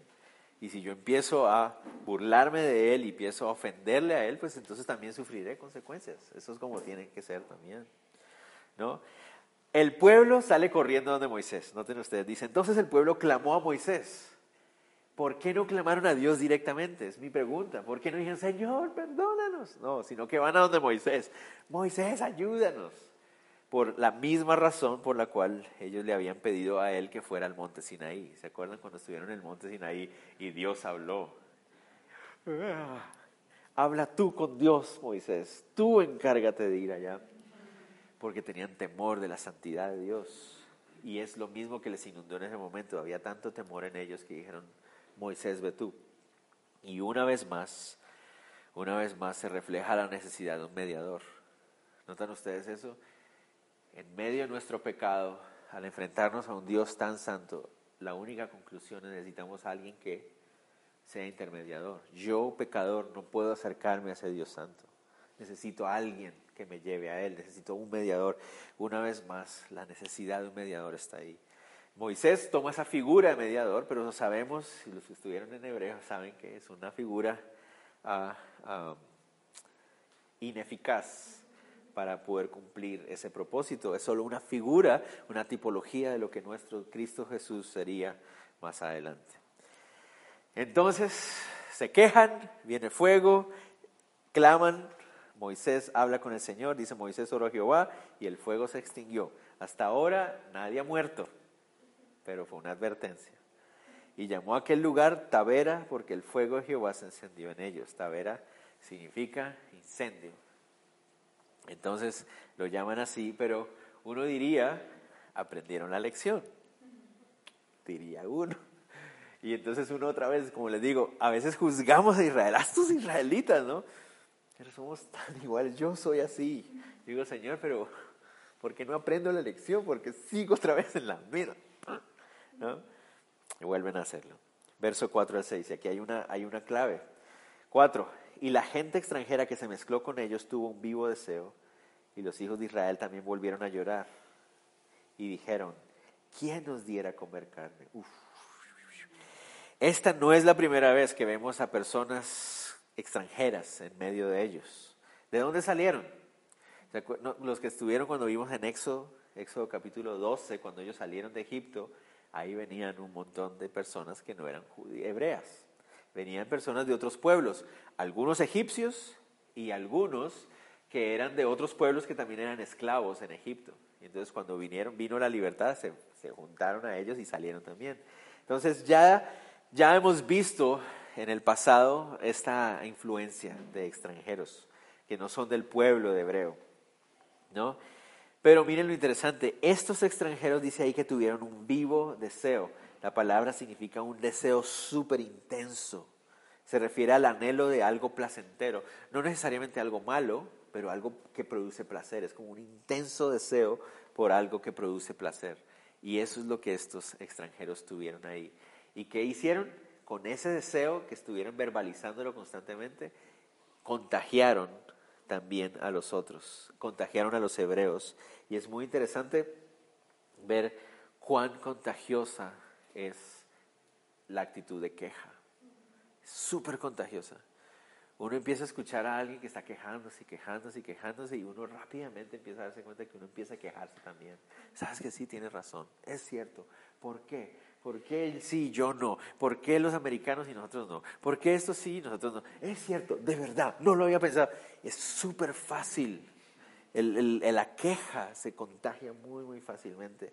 Y si yo empiezo a burlarme de Él y empiezo a ofenderle a Él, pues entonces también sufriré consecuencias. Eso es como tiene que ser también. ¿no? El pueblo sale corriendo donde Moisés. Noten ustedes, dice, entonces el pueblo clamó a Moisés. ¿Por qué no clamaron a Dios directamente? Es mi pregunta. ¿Por qué no dijeron, Señor, perdónanos? No, sino que van a donde Moisés. Moisés, ayúdanos por la misma razón por la cual ellos le habían pedido a él que fuera al monte Sinaí. ¿Se acuerdan cuando estuvieron en el monte Sinaí y Dios habló? Ah, habla tú con Dios, Moisés. Tú encárgate de ir allá. Porque tenían temor de la santidad de Dios. Y es lo mismo que les inundó en ese momento. Había tanto temor en ellos que dijeron, Moisés, ve tú. Y una vez más, una vez más se refleja la necesidad de un mediador. ¿Notan ustedes eso? En medio de nuestro pecado, al enfrentarnos a un Dios tan santo, la única conclusión es necesitamos a alguien que sea intermediador. Yo, pecador, no puedo acercarme a ese Dios santo. Necesito a alguien que me lleve a Él, necesito un mediador. Una vez más, la necesidad de un mediador está ahí. Moisés toma esa figura de mediador, pero sabemos, si los que estuvieron en hebreo saben que es una figura ah, ah, ineficaz para poder cumplir ese propósito. Es solo una figura, una tipología de lo que nuestro Cristo Jesús sería más adelante. Entonces se quejan, viene fuego, claman, Moisés habla con el Señor, dice Moisés oró a Jehová y el fuego se extinguió. Hasta ahora nadie ha muerto, pero fue una advertencia. Y llamó a aquel lugar Tavera porque el fuego de Jehová se encendió en ellos. Tavera significa incendio. Entonces lo llaman así, pero uno diría, aprendieron la lección, diría uno. Y entonces uno otra vez, como les digo, a veces juzgamos a Israel, a estos israelitas, ¿no? Pero somos tan iguales, yo soy así. Digo, Señor, pero ¿por qué no aprendo la lección? Porque sigo otra vez en la vida. ¿No? Y vuelven a hacerlo. Verso 4 al 6, y aquí hay una, hay una clave. 4 y la gente extranjera que se mezcló con ellos tuvo un vivo deseo, y los hijos de Israel también volvieron a llorar y dijeron, ¿quién nos diera comer carne? Esta no es la primera vez que vemos a personas extranjeras en medio de ellos. ¿De dónde salieron? Los que estuvieron cuando vimos en Éxodo, Éxodo capítulo 12, cuando ellos salieron de Egipto, ahí venían un montón de personas que no eran hebreas venían personas de otros pueblos, algunos egipcios y algunos que eran de otros pueblos que también eran esclavos en Egipto. Y entonces cuando vinieron, vino la libertad, se, juntaron a ellos y salieron también. Entonces ya, ya hemos visto en el pasado esta influencia de extranjeros que no son del pueblo de hebreo, ¿no? Pero miren lo interesante, estos extranjeros dice ahí que tuvieron un vivo deseo la palabra significa un deseo súper intenso. Se refiere al anhelo de algo placentero. No necesariamente algo malo, pero algo que produce placer. Es como un intenso deseo por algo que produce placer. Y eso es lo que estos extranjeros tuvieron ahí. ¿Y qué hicieron? Con ese deseo que estuvieron verbalizándolo constantemente, contagiaron también a los otros, contagiaron a los hebreos. Y es muy interesante ver cuán contagiosa es la actitud de queja. Súper contagiosa. Uno empieza a escuchar a alguien que está quejándose y quejándose y quejándose y uno rápidamente empieza a darse cuenta que uno empieza a quejarse también. Sabes que sí, tienes razón, es cierto. ¿Por qué? ¿Por qué él sí, yo no? ¿Por qué los americanos y nosotros no? ¿Por qué esto sí y nosotros no? Es cierto, de verdad, no lo había pensado. Es súper fácil. la queja se contagia muy, muy fácilmente.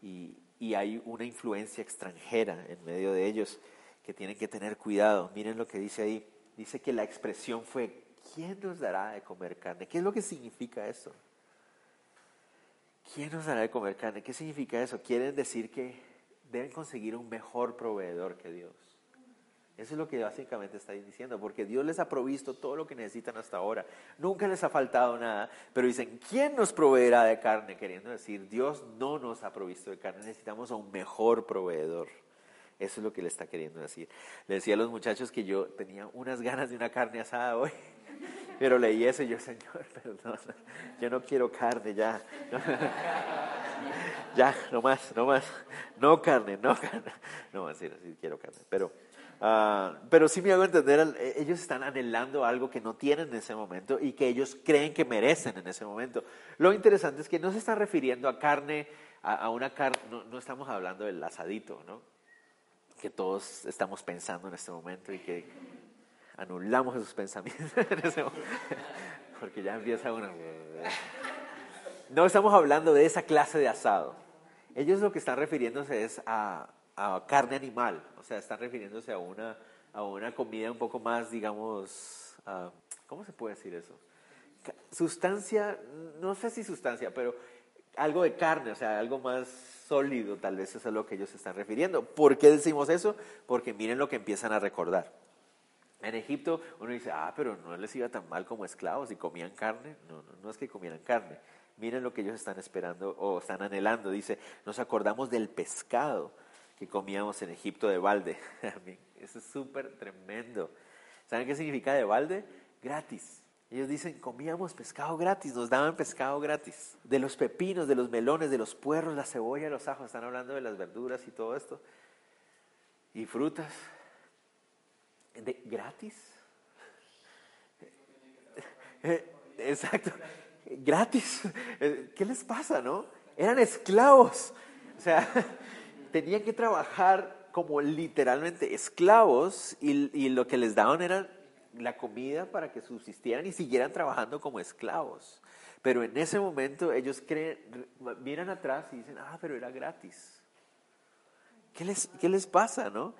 Y, y hay una influencia extranjera en medio de ellos que tienen que tener cuidado. Miren lo que dice ahí. Dice que la expresión fue, ¿quién nos dará de comer carne? ¿Qué es lo que significa eso? ¿quién nos dará de comer carne? ¿Qué significa eso? Quieren decir que deben conseguir un mejor proveedor que Dios. Eso es lo que básicamente está diciendo, porque Dios les ha provisto todo lo que necesitan hasta ahora. Nunca les ha faltado nada, pero dicen, ¿quién nos proveerá de carne? Queriendo decir, Dios no nos ha provisto de carne, necesitamos a un mejor proveedor. Eso es lo que le está queriendo decir. Le decía a los muchachos que yo tenía unas ganas de una carne asada hoy, pero leí eso y yo, Señor, perdón, yo no quiero carne ya. ya, no más, no más. No carne, no carne. No, más, sí, quiero carne. Pero, ah, pero sí me hago entender, eh, ellos están anhelando algo que no tienen en ese momento y que ellos creen que merecen en ese momento. Lo interesante es que no se están refiriendo a carne, a, una carne, no, no estamos hablando del asadito, ¿no? que todos estamos pensando en este momento y que anulamos esos pensamientos en ese momento, porque ya empieza uno. No estamos hablando de esa clase de asado. Ellos lo que están refiriéndose es a, carne animal, o sea, están refiriéndose a una, a una comida un poco más, digamos, ¿cómo se puede decir eso? Sustancia, no sé si sustancia, pero algo de carne, o sea, algo más sólido, tal vez eso es a lo que ellos se están refiriendo. ¿Por qué decimos eso? Porque miren lo que empiezan a recordar. En Egipto uno dice, ah, pero no les iba tan mal como esclavos y comían carne. No, no, no es que comieran carne. Miren lo que ellos están esperando o están anhelando. Dice, nos acordamos del pescado que comíamos en Egipto de balde. Eso es súper tremendo. ¿Saben qué significa de balde? Gratis. Ellos dicen, comíamos pescado gratis, nos daban pescado gratis. De los pepinos, de los melones, de los puerros, la cebolla, los ajos, están hablando de las verduras y todo esto. Y frutas. De, ¿Gratis? Exacto, gratis. ¿Qué les pasa, no? Eran esclavos. O sea, tenían que trabajar como literalmente esclavos y, y lo que les daban era la comida para que subsistieran y siguieran trabajando como esclavos. Pero en ese momento ellos creen, miran atrás y dicen, ah, pero era gratis. ¿Qué les, qué les pasa, no?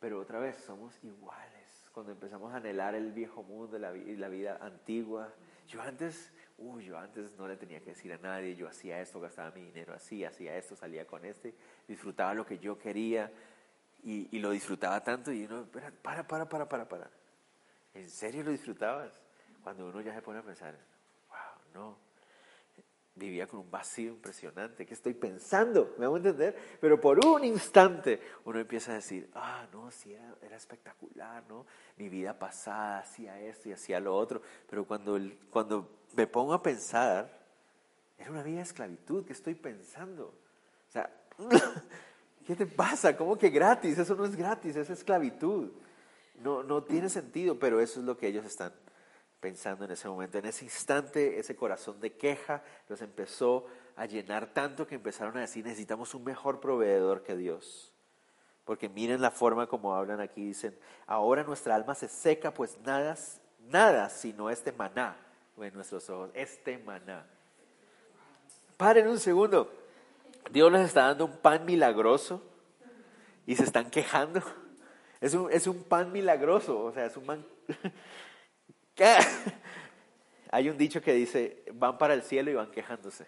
Pero otra vez, somos iguales. Cuando empezamos a anhelar el viejo mundo, la, la vida antigua. Yo antes, uy, yo antes no le tenía que decir a nadie, yo hacía esto, gastaba mi dinero así, hacía esto, salía con este, disfrutaba lo que yo quería y, y lo disfrutaba tanto y uno, para, para, para, para, para. ¿En serio lo disfrutabas? Cuando uno ya se pone a pensar, wow, no. Vivía con un vacío impresionante. ¿Qué estoy pensando? ¿Me hago entender? Pero por un instante uno empieza a decir, ah, no, sí, era, espectacular, ¿no? Mi vida pasada hacía esto y hacía lo otro. Pero cuando, cuando me pongo a pensar, era una vida de esclavitud. ¿Qué estoy pensando? O sea, ¿qué te pasa? ¿Cómo que gratis? Eso no es gratis, es esclavitud. No, no tiene sentido, pero eso es lo que ellos están pensando en ese momento. En ese instante, ese corazón de queja los empezó a llenar tanto que empezaron a decir, necesitamos un mejor proveedor que Dios. Porque miren la forma como hablan aquí, dicen, ahora nuestra alma se seca, pues nada, nada sino este maná en nuestros ojos, este maná. Paren un segundo, Dios les está dando un pan milagroso y se están quejando. Es un, es un pan milagroso, o sea, es un pan... Hay un dicho que dice, van para el cielo y van quejándose.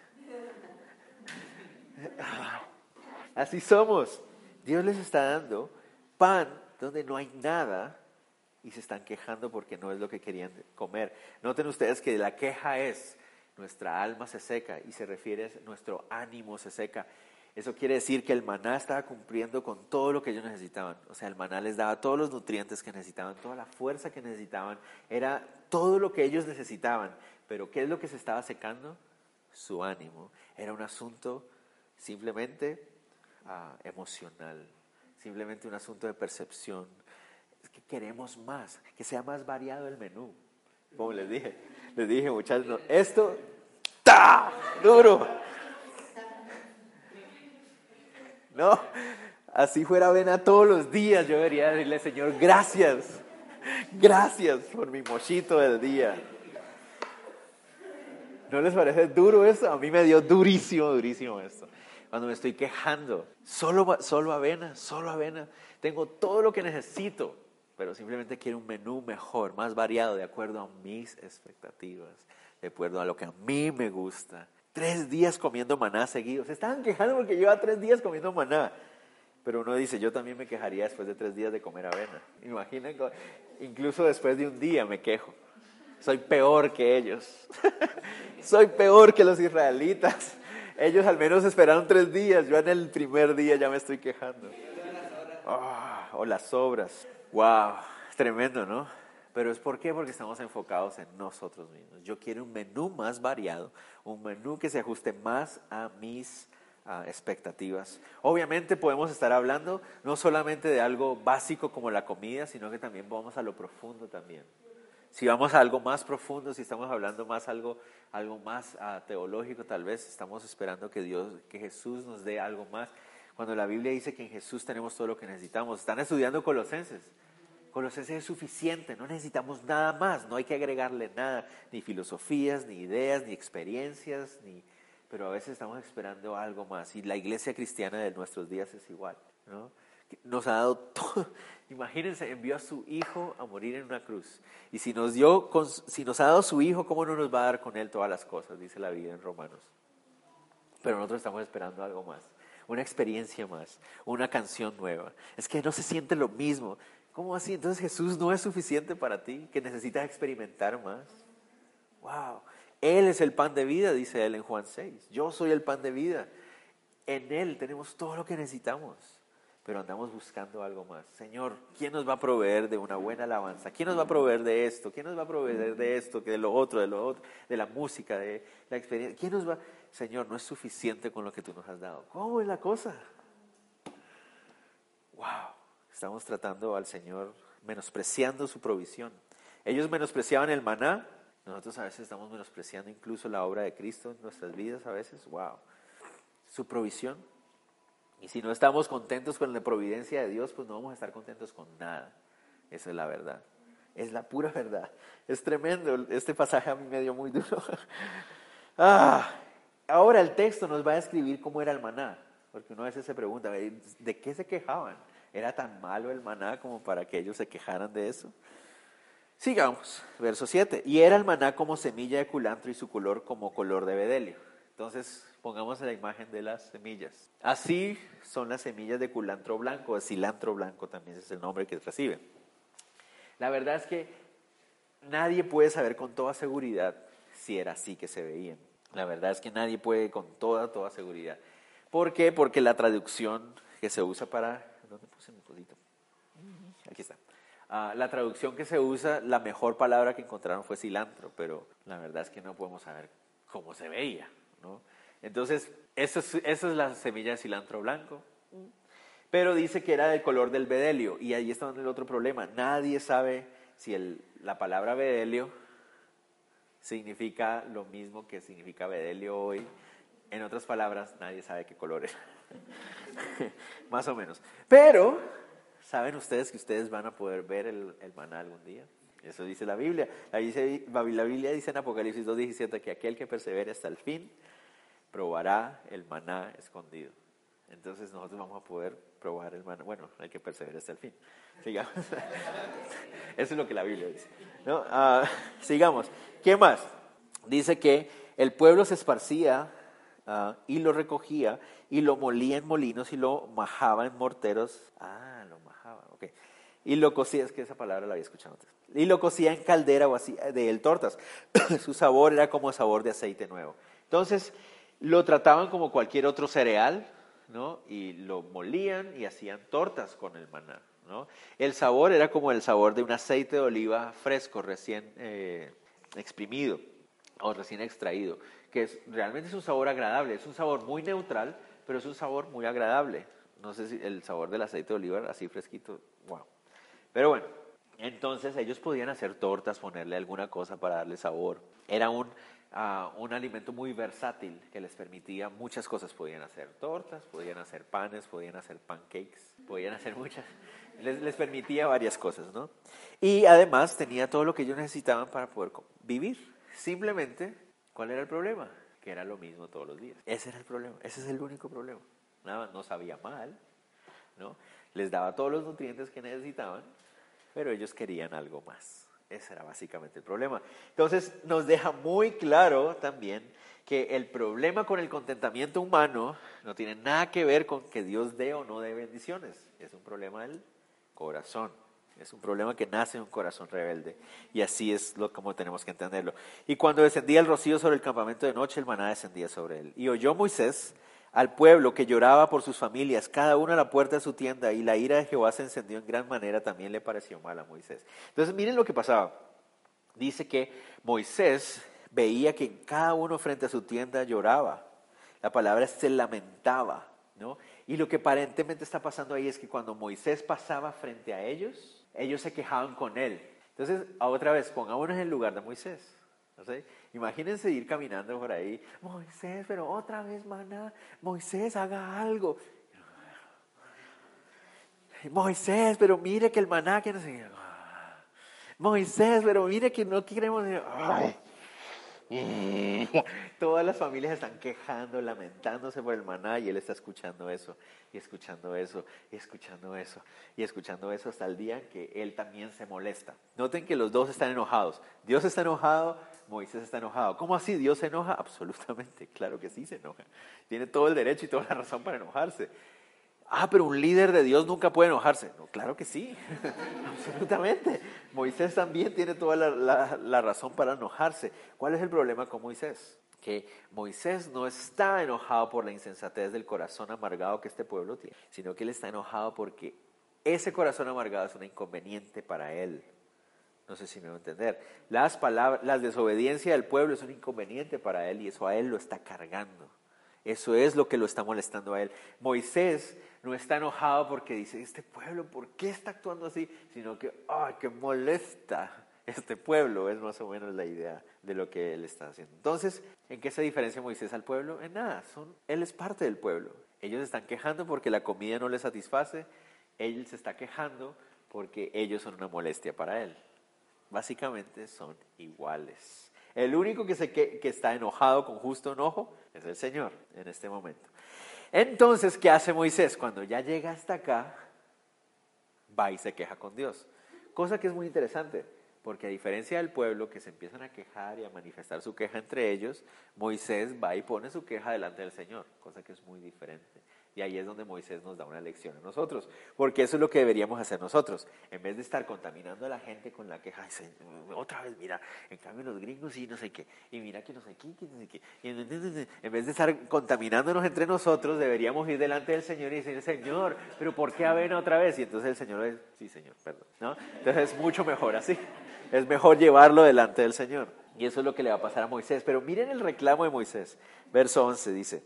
Así somos. Dios les está dando pan donde no hay nada y se están quejando porque no es lo que querían comer. Noten ustedes que la queja es nuestra alma se seca y se refiere a nuestro ánimo se seca. Eso quiere decir que el maná estaba cumpliendo con todo lo que ellos necesitaban. O sea, el maná les daba todos los nutrientes que necesitaban, toda la fuerza que necesitaban. Era todo lo que ellos necesitaban. Pero ¿qué es lo que se estaba secando? Su ánimo. Era un asunto simplemente ah, emocional, simplemente un asunto de percepción. Queremos más, que sea más variado el menú. Como les dije, les dije muchachos, esto, ¡ta! Duro No, así fuera avena todos los días, yo debería decirle, Señor, gracias, gracias por mi mochito del día. ¿No les parece duro eso? A mí me dio durísimo, durísimo esto. Cuando me estoy quejando, solo, solo avena, solo avena. Tengo todo lo que necesito, pero simplemente quiero un menú mejor, más variado, de acuerdo a mis expectativas, de acuerdo a lo que a mí me gusta. Tres días comiendo maná seguidos. Se estaban quejando porque lleva tres días comiendo maná. Pero uno dice, yo también me quejaría después de tres días de comer avena. Imaginen, incluso después de un día me quejo. Soy peor que ellos. Soy peor que los israelitas. Ellos al menos esperaron tres días. Yo en el primer día ya me estoy quejando. Ah, o las obras. Wow, tremendo, ¿no? Pero es por qué? Porque estamos enfocados en nosotros mismos. Yo quiero un menú más variado, un menú que se ajuste más a mis expectativas. Obviamente podemos estar hablando no solamente de algo básico como la comida, sino que también vamos a lo profundo también. Si vamos a algo más profundo, si estamos hablando más algo, algo más ah, teológico, tal vez estamos esperando que Dios, que Jesús nos dé algo más. Cuando la Biblia dice que en Jesús tenemos todo lo que necesitamos. Están estudiando Colosenses. Colosenses es suficiente, no necesitamos nada más, no hay que agregarle nada, ni filosofías, ni ideas, ni experiencias, ni, pero a veces estamos esperando algo más. Y la iglesia cristiana de nuestros días es igual. ¿no? Nos ha dado todo. Imagínense, envió a su hijo a morir en una cruz. Y si nos, dio, si nos ha dado su hijo, ¿cómo no nos va a dar con él todas las cosas? Dice la Biblia en Romanos. Pero nosotros estamos esperando algo más una experiencia más, una canción nueva. Es que no se siente lo mismo. ¿Cómo así? Entonces Jesús no es suficiente para ti, que necesitas experimentar más. Wow. Él es el pan de vida, dice él en Juan 6. Yo soy el pan de vida. En Él tenemos todo lo que necesitamos, pero andamos buscando algo más. Señor, ¿quién nos va a proveer de una buena alabanza? ¿Quién nos va a proveer de esto? ¿Quién nos va a proveer de esto, de lo otro, de lo otro, de la música, de la experiencia? ¿Quién nos va? Señor, no es suficiente con lo que tú nos has dado. ¿Cómo es la cosa? Estamos tratando al Señor menospreciando su provisión. Ellos menospreciaban el maná, nosotros a veces estamos menospreciando incluso la obra de Cristo en nuestras vidas, a veces, wow, su provisión. Y si no estamos contentos con la providencia de Dios, pues no vamos a estar contentos con nada. Esa es la verdad. Es la pura verdad. Es tremendo. Este pasaje a mí me dio muy duro. Ah, Ahora el texto nos va a describir cómo era el maná, porque uno a veces se pregunta, ¿de qué se quejaban? ¿Era tan malo el maná como para que ellos se quejaran de eso? Sigamos, verso 7. Y era el maná como semilla de culantro y su color como color de bedelio. Entonces, pongamos la imagen de las semillas. Así son las semillas de culantro blanco, de cilantro blanco también es el nombre que recibe. La verdad es que nadie puede saber con toda seguridad si era así que se veían. La verdad es que nadie puede con toda, toda seguridad. ¿Por qué? Porque la traducción que se usa para... ¿Dónde puse mi cosito? Aquí está. Ah, la traducción que se usa, la mejor palabra que encontraron fue cilantro, pero la verdad es que no podemos saber cómo se veía. ¿no? Entonces, eso es, la semilla de cilantro blanco. Pero dice que era del color del bedelio. Y ahí está el otro problema. Nadie sabe si la palabra bedelio significa lo mismo que significa bedelio hoy. En otras palabras, nadie sabe qué color es. Más o menos. Pero, ¿saben ustedes que ustedes van a poder ver el, maná algún día? Eso dice la Biblia. La, dice, la Biblia dice en Apocalipsis 2.17 que aquel que persevere hasta el fin probará el maná escondido. Entonces nosotros vamos a poder probar el maná. Bueno, hay que perseverar hasta el fin. Sigamos. Eso es lo que la Biblia dice. ¿no? Ah, sigamos. ¿Qué más? Dice que el pueblo se esparcía ah, y lo recogía y lo molía en molinos y lo majaba en morteros. Ah, lo majaba, ok. Y lo cocía, es que esa palabra la había escuchado antes. Y lo cocía en caldera o así, de él tortas. Su sabor era como sabor de aceite nuevo. Entonces, lo trataban como cualquier otro cereal, ¿no? Y lo molían y hacían tortas con el maná, ¿no? El sabor era como el sabor de un aceite de oliva fresco, recién eh, exprimido o recién extraído, que realmente es un sabor agradable, es un sabor muy neutral, pero es un sabor muy agradable. No sé si el sabor del aceite de oliva así fresquito, wow. Pero bueno, entonces ellos podían hacer tortas, ponerle alguna cosa para darle sabor. Era un, ah, un alimento muy versátil que les permitía muchas cosas. Podían hacer tortas, podían hacer panes, podían hacer pancakes, podían hacer muchas. Les, les permitía varias cosas, ¿no? Y además tenía todo lo que ellos necesitaban para poder vivir. Simplemente, ¿cuál era el problema? Que era lo mismo todos los días. Ese era el problema, ese es el único problema. Nada, no sabía mal, ¿no? Les daba todos los nutrientes que necesitaban, pero ellos querían algo más. Ese era básicamente el problema. Entonces nos deja muy claro también que el problema con el contentamiento humano no tiene nada que ver con que Dios dé o no dé bendiciones, es un problema del corazón. Es un problema que nace en un corazón rebelde. Y así es lo como tenemos que entenderlo. Y cuando descendía el rocío sobre el campamento de noche, el maná descendía sobre él. Y oyó Moisés al pueblo que lloraba por sus familias, cada uno a la puerta de su tienda, y la ira de Jehová se encendió en gran manera, también le pareció mal a Moisés. Entonces miren lo que pasaba. Dice que Moisés veía que cada uno frente a su tienda lloraba. La palabra se lamentaba, ¿no? Y lo que aparentemente está pasando ahí es que cuando Moisés pasaba frente a ellos, ellos se quejaban con él. Entonces, otra vez, pongámonos en el lugar de Moisés. Imagínense ir caminando por ahí, Moisés, pero otra vez, maná, Moisés, haga algo. Moisés, pero mire que el maná que no sé. Moisés, pero mire que no queremos. Ay. Todas las familias están quejando, lamentándose por el maná y él está escuchando eso, y escuchando eso, y escuchando eso, y escuchando eso hasta el día que él también se molesta. Noten que los dos están enojados. Dios está enojado, Moisés está enojado. ¿Cómo así? ¿Dios se enoja? Absolutamente, claro que sí se enoja. Tiene todo el derecho y toda la razón para enojarse. Ah, pero un líder de Dios nunca puede enojarse. No, claro que sí, absolutamente. Moisés también tiene toda la, razón para enojarse. ¿Cuál es el problema con Moisés? Que Moisés no está enojado por la insensatez del corazón amargado que este pueblo tiene, sino que él está enojado porque ese corazón amargado es un inconveniente para él. No sé si me va a entender. Las palabras, la desobediencia del pueblo es un inconveniente para él y eso a él lo está cargando. Eso es lo que lo está molestando a él. Moisés no está enojado porque dice, este pueblo, ¿por qué está actuando así? Sino que, ¡ay, qué molesta este pueblo! Es más o menos la idea de lo que él está haciendo. Entonces, ¿en qué se diferencia Moisés al pueblo? En nada, son, él es parte del pueblo. Ellos están quejando porque la comida no les satisface, él se está quejando porque ellos son una molestia para él. Básicamente son iguales. El único que, se, que está enojado con justo enojo es el Señor en este momento. Entonces, ¿qué hace Moisés? Cuando ya llega hasta acá, va y se queja con Dios. Cosa que es muy interesante, porque a diferencia del pueblo que se empiezan a quejar y a manifestar su queja entre ellos, Moisés va y pone su queja delante del Señor, cosa que es muy diferente. Y ahí es donde Moisés nos da una lección a nosotros, porque eso es lo que deberíamos hacer nosotros. En vez de estar contaminando a la gente con la queja, otra vez, mira, en cambio los gringos y no sé qué, y mira que no sé qué, que no sé qué. en vez de estar contaminándonos entre nosotros, deberíamos ir delante del Señor y decir, Señor, pero ¿por qué avena otra vez? Y entonces el Señor es, sí, Señor, perdón. Entonces es mucho mejor así. Es mejor llevarlo delante del Señor. Y eso es lo que le va a pasar a Moisés. Pero miren el reclamo de Moisés. Verso 11 dice,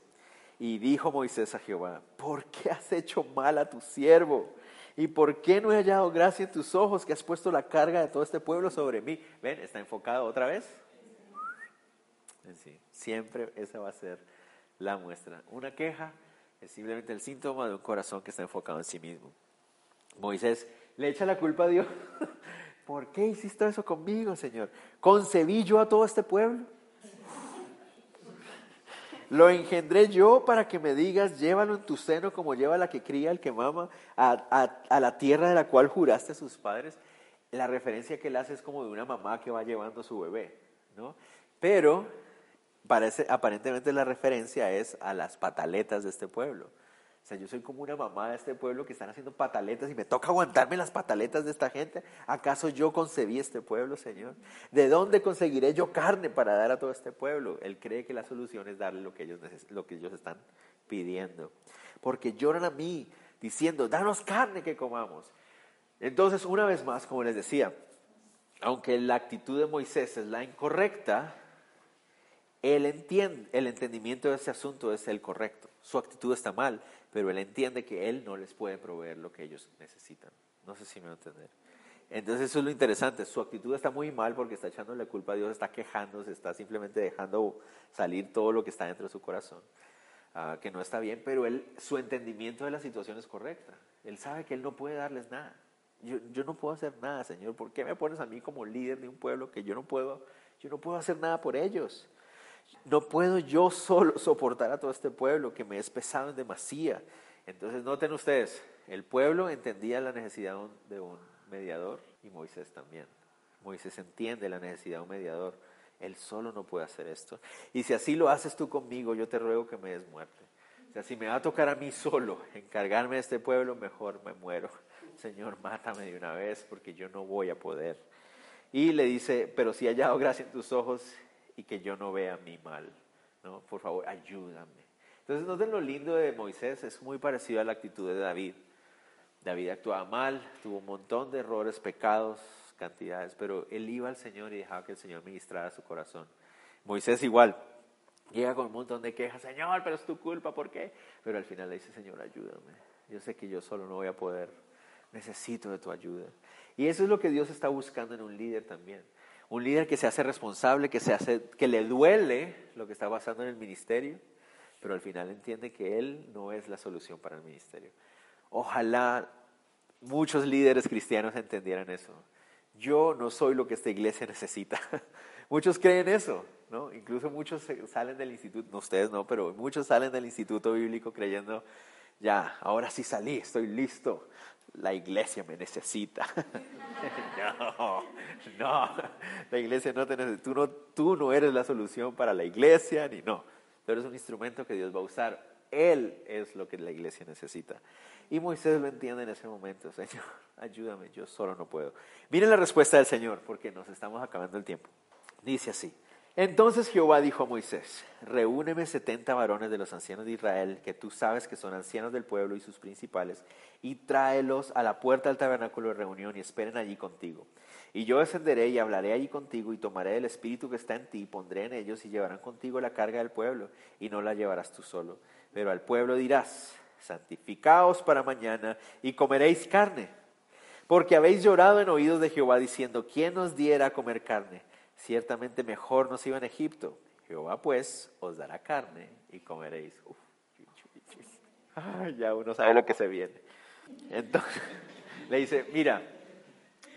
y dijo Moisés a Jehová, ¿por qué has hecho mal a tu siervo? ¿Y por qué no he hallado gracia en tus ojos que has puesto la carga de todo este pueblo sobre mí? ¿Ven? ¿Está enfocado otra vez? Sí, siempre esa va a ser la muestra. Una queja es simplemente el síntoma de un corazón que está enfocado en sí mismo. Moisés le echa la culpa a Dios. ¿Por qué hiciste eso conmigo, Señor? ¿Concebí yo a todo este pueblo? Lo engendré yo para que me digas, llévalo en tu seno como lleva la que cría el que mama a, la tierra de la cual juraste a sus padres. La referencia que él hace es como de una mamá que va llevando a su bebé, ¿no? Pero parece, aparentemente la referencia es a las pataletas de este pueblo. Yo soy como una mamá de este pueblo que están haciendo pataletas y me toca aguantarme las pataletas de esta gente. ¿Acaso yo concebí este pueblo, Señor? ¿De dónde conseguiré yo carne para dar a todo este pueblo? Él cree que la solución es darle lo que ellos, lo que ellos están pidiendo. Porque lloran a mí diciendo, danos carne que comamos. Entonces, una vez más, como les decía, aunque la actitud de Moisés es la incorrecta, él entiende, el entendimiento de ese asunto es el correcto. Su actitud está mal, pero él entiende que él no les puede proveer lo que ellos necesitan. No sé si me va a entender. Entonces eso es lo interesante, su actitud está muy mal porque está echando la culpa a Dios, está quejándose, está simplemente dejando salir todo lo que está dentro de su corazón, ah, que no está bien, pero él, su entendimiento de la situación es correcta. Él sabe que él no puede darles nada. Yo, yo no puedo hacer nada, Señor. ¿Por qué me pones a mí como líder de un pueblo que yo no puedo, yo no puedo hacer nada por ellos? No puedo yo solo soportar a todo este pueblo que me es pesado en demasía. Entonces noten ustedes, el pueblo entendía la necesidad de un mediador y Moisés también. Moisés entiende la necesidad de un mediador Él solo no puede hacer esto. Y si así lo haces tú conmigo, yo te ruego que me des muerte. O sea, si me va a tocar a mí solo encargarme de este pueblo, mejor me muero. Señor, mátame de una vez porque yo no voy a poder. Y le dice, pero si hallado gracia en tus ojos y que yo no vea mi mal, ¿no? Por favor, ayúdame. Entonces, noten lo lindo de Moisés, es muy parecido a la actitud de David. David actuaba mal, tuvo un montón de errores, pecados, cantidades, pero él iba al Señor y dejaba que el Señor ministrara su corazón. Moisés igual, llega con un montón de quejas, Señor, pero es tu culpa, ¿por qué? Pero al final le dice, Señor, ayúdame. Yo sé que yo solo no voy a poder, necesito de tu ayuda. Y eso es lo que Dios está buscando en un líder también. Un líder que se hace responsable, que, se hace, que le duele lo que está pasando en el ministerio, pero al final entiende que Él no es la solución para el ministerio. Ojalá muchos líderes cristianos entendieran eso. Yo no soy lo que esta iglesia necesita. muchos creen eso, ¿no? Incluso muchos salen del instituto, no ustedes no, pero muchos salen del instituto bíblico creyendo, ya, ahora sí salí, estoy listo, la iglesia me necesita. no, no, la iglesia no te necesita, tú no, tú no eres la solución para la iglesia, ni no, tú eres un instrumento que Dios va a usar, Él es lo que la iglesia necesita. Y Moisés lo entiende en ese momento, Señor, ayúdame, yo solo no puedo. Miren la respuesta del Señor, porque nos estamos acabando el tiempo. Dice así, entonces Jehová dijo a Moisés, reúneme setenta varones de los ancianos de Israel, que tú sabes que son ancianos del pueblo y sus principales, y tráelos a la puerta del tabernáculo de reunión y esperen allí contigo. Y yo descenderé y hablaré allí contigo y tomaré el espíritu que está en ti y pondré en ellos y llevarán contigo la carga del pueblo y no la llevarás tú solo. Pero al pueblo dirás, santificaos para mañana y comeréis carne. Porque habéis llorado en oídos de Jehová diciendo, ¿quién nos diera a comer carne? Ciertamente mejor nos iba en Egipto. Jehová pues os dará carne y comeréis. ya uno sabe lo que se viene. Entonces le dice, mira,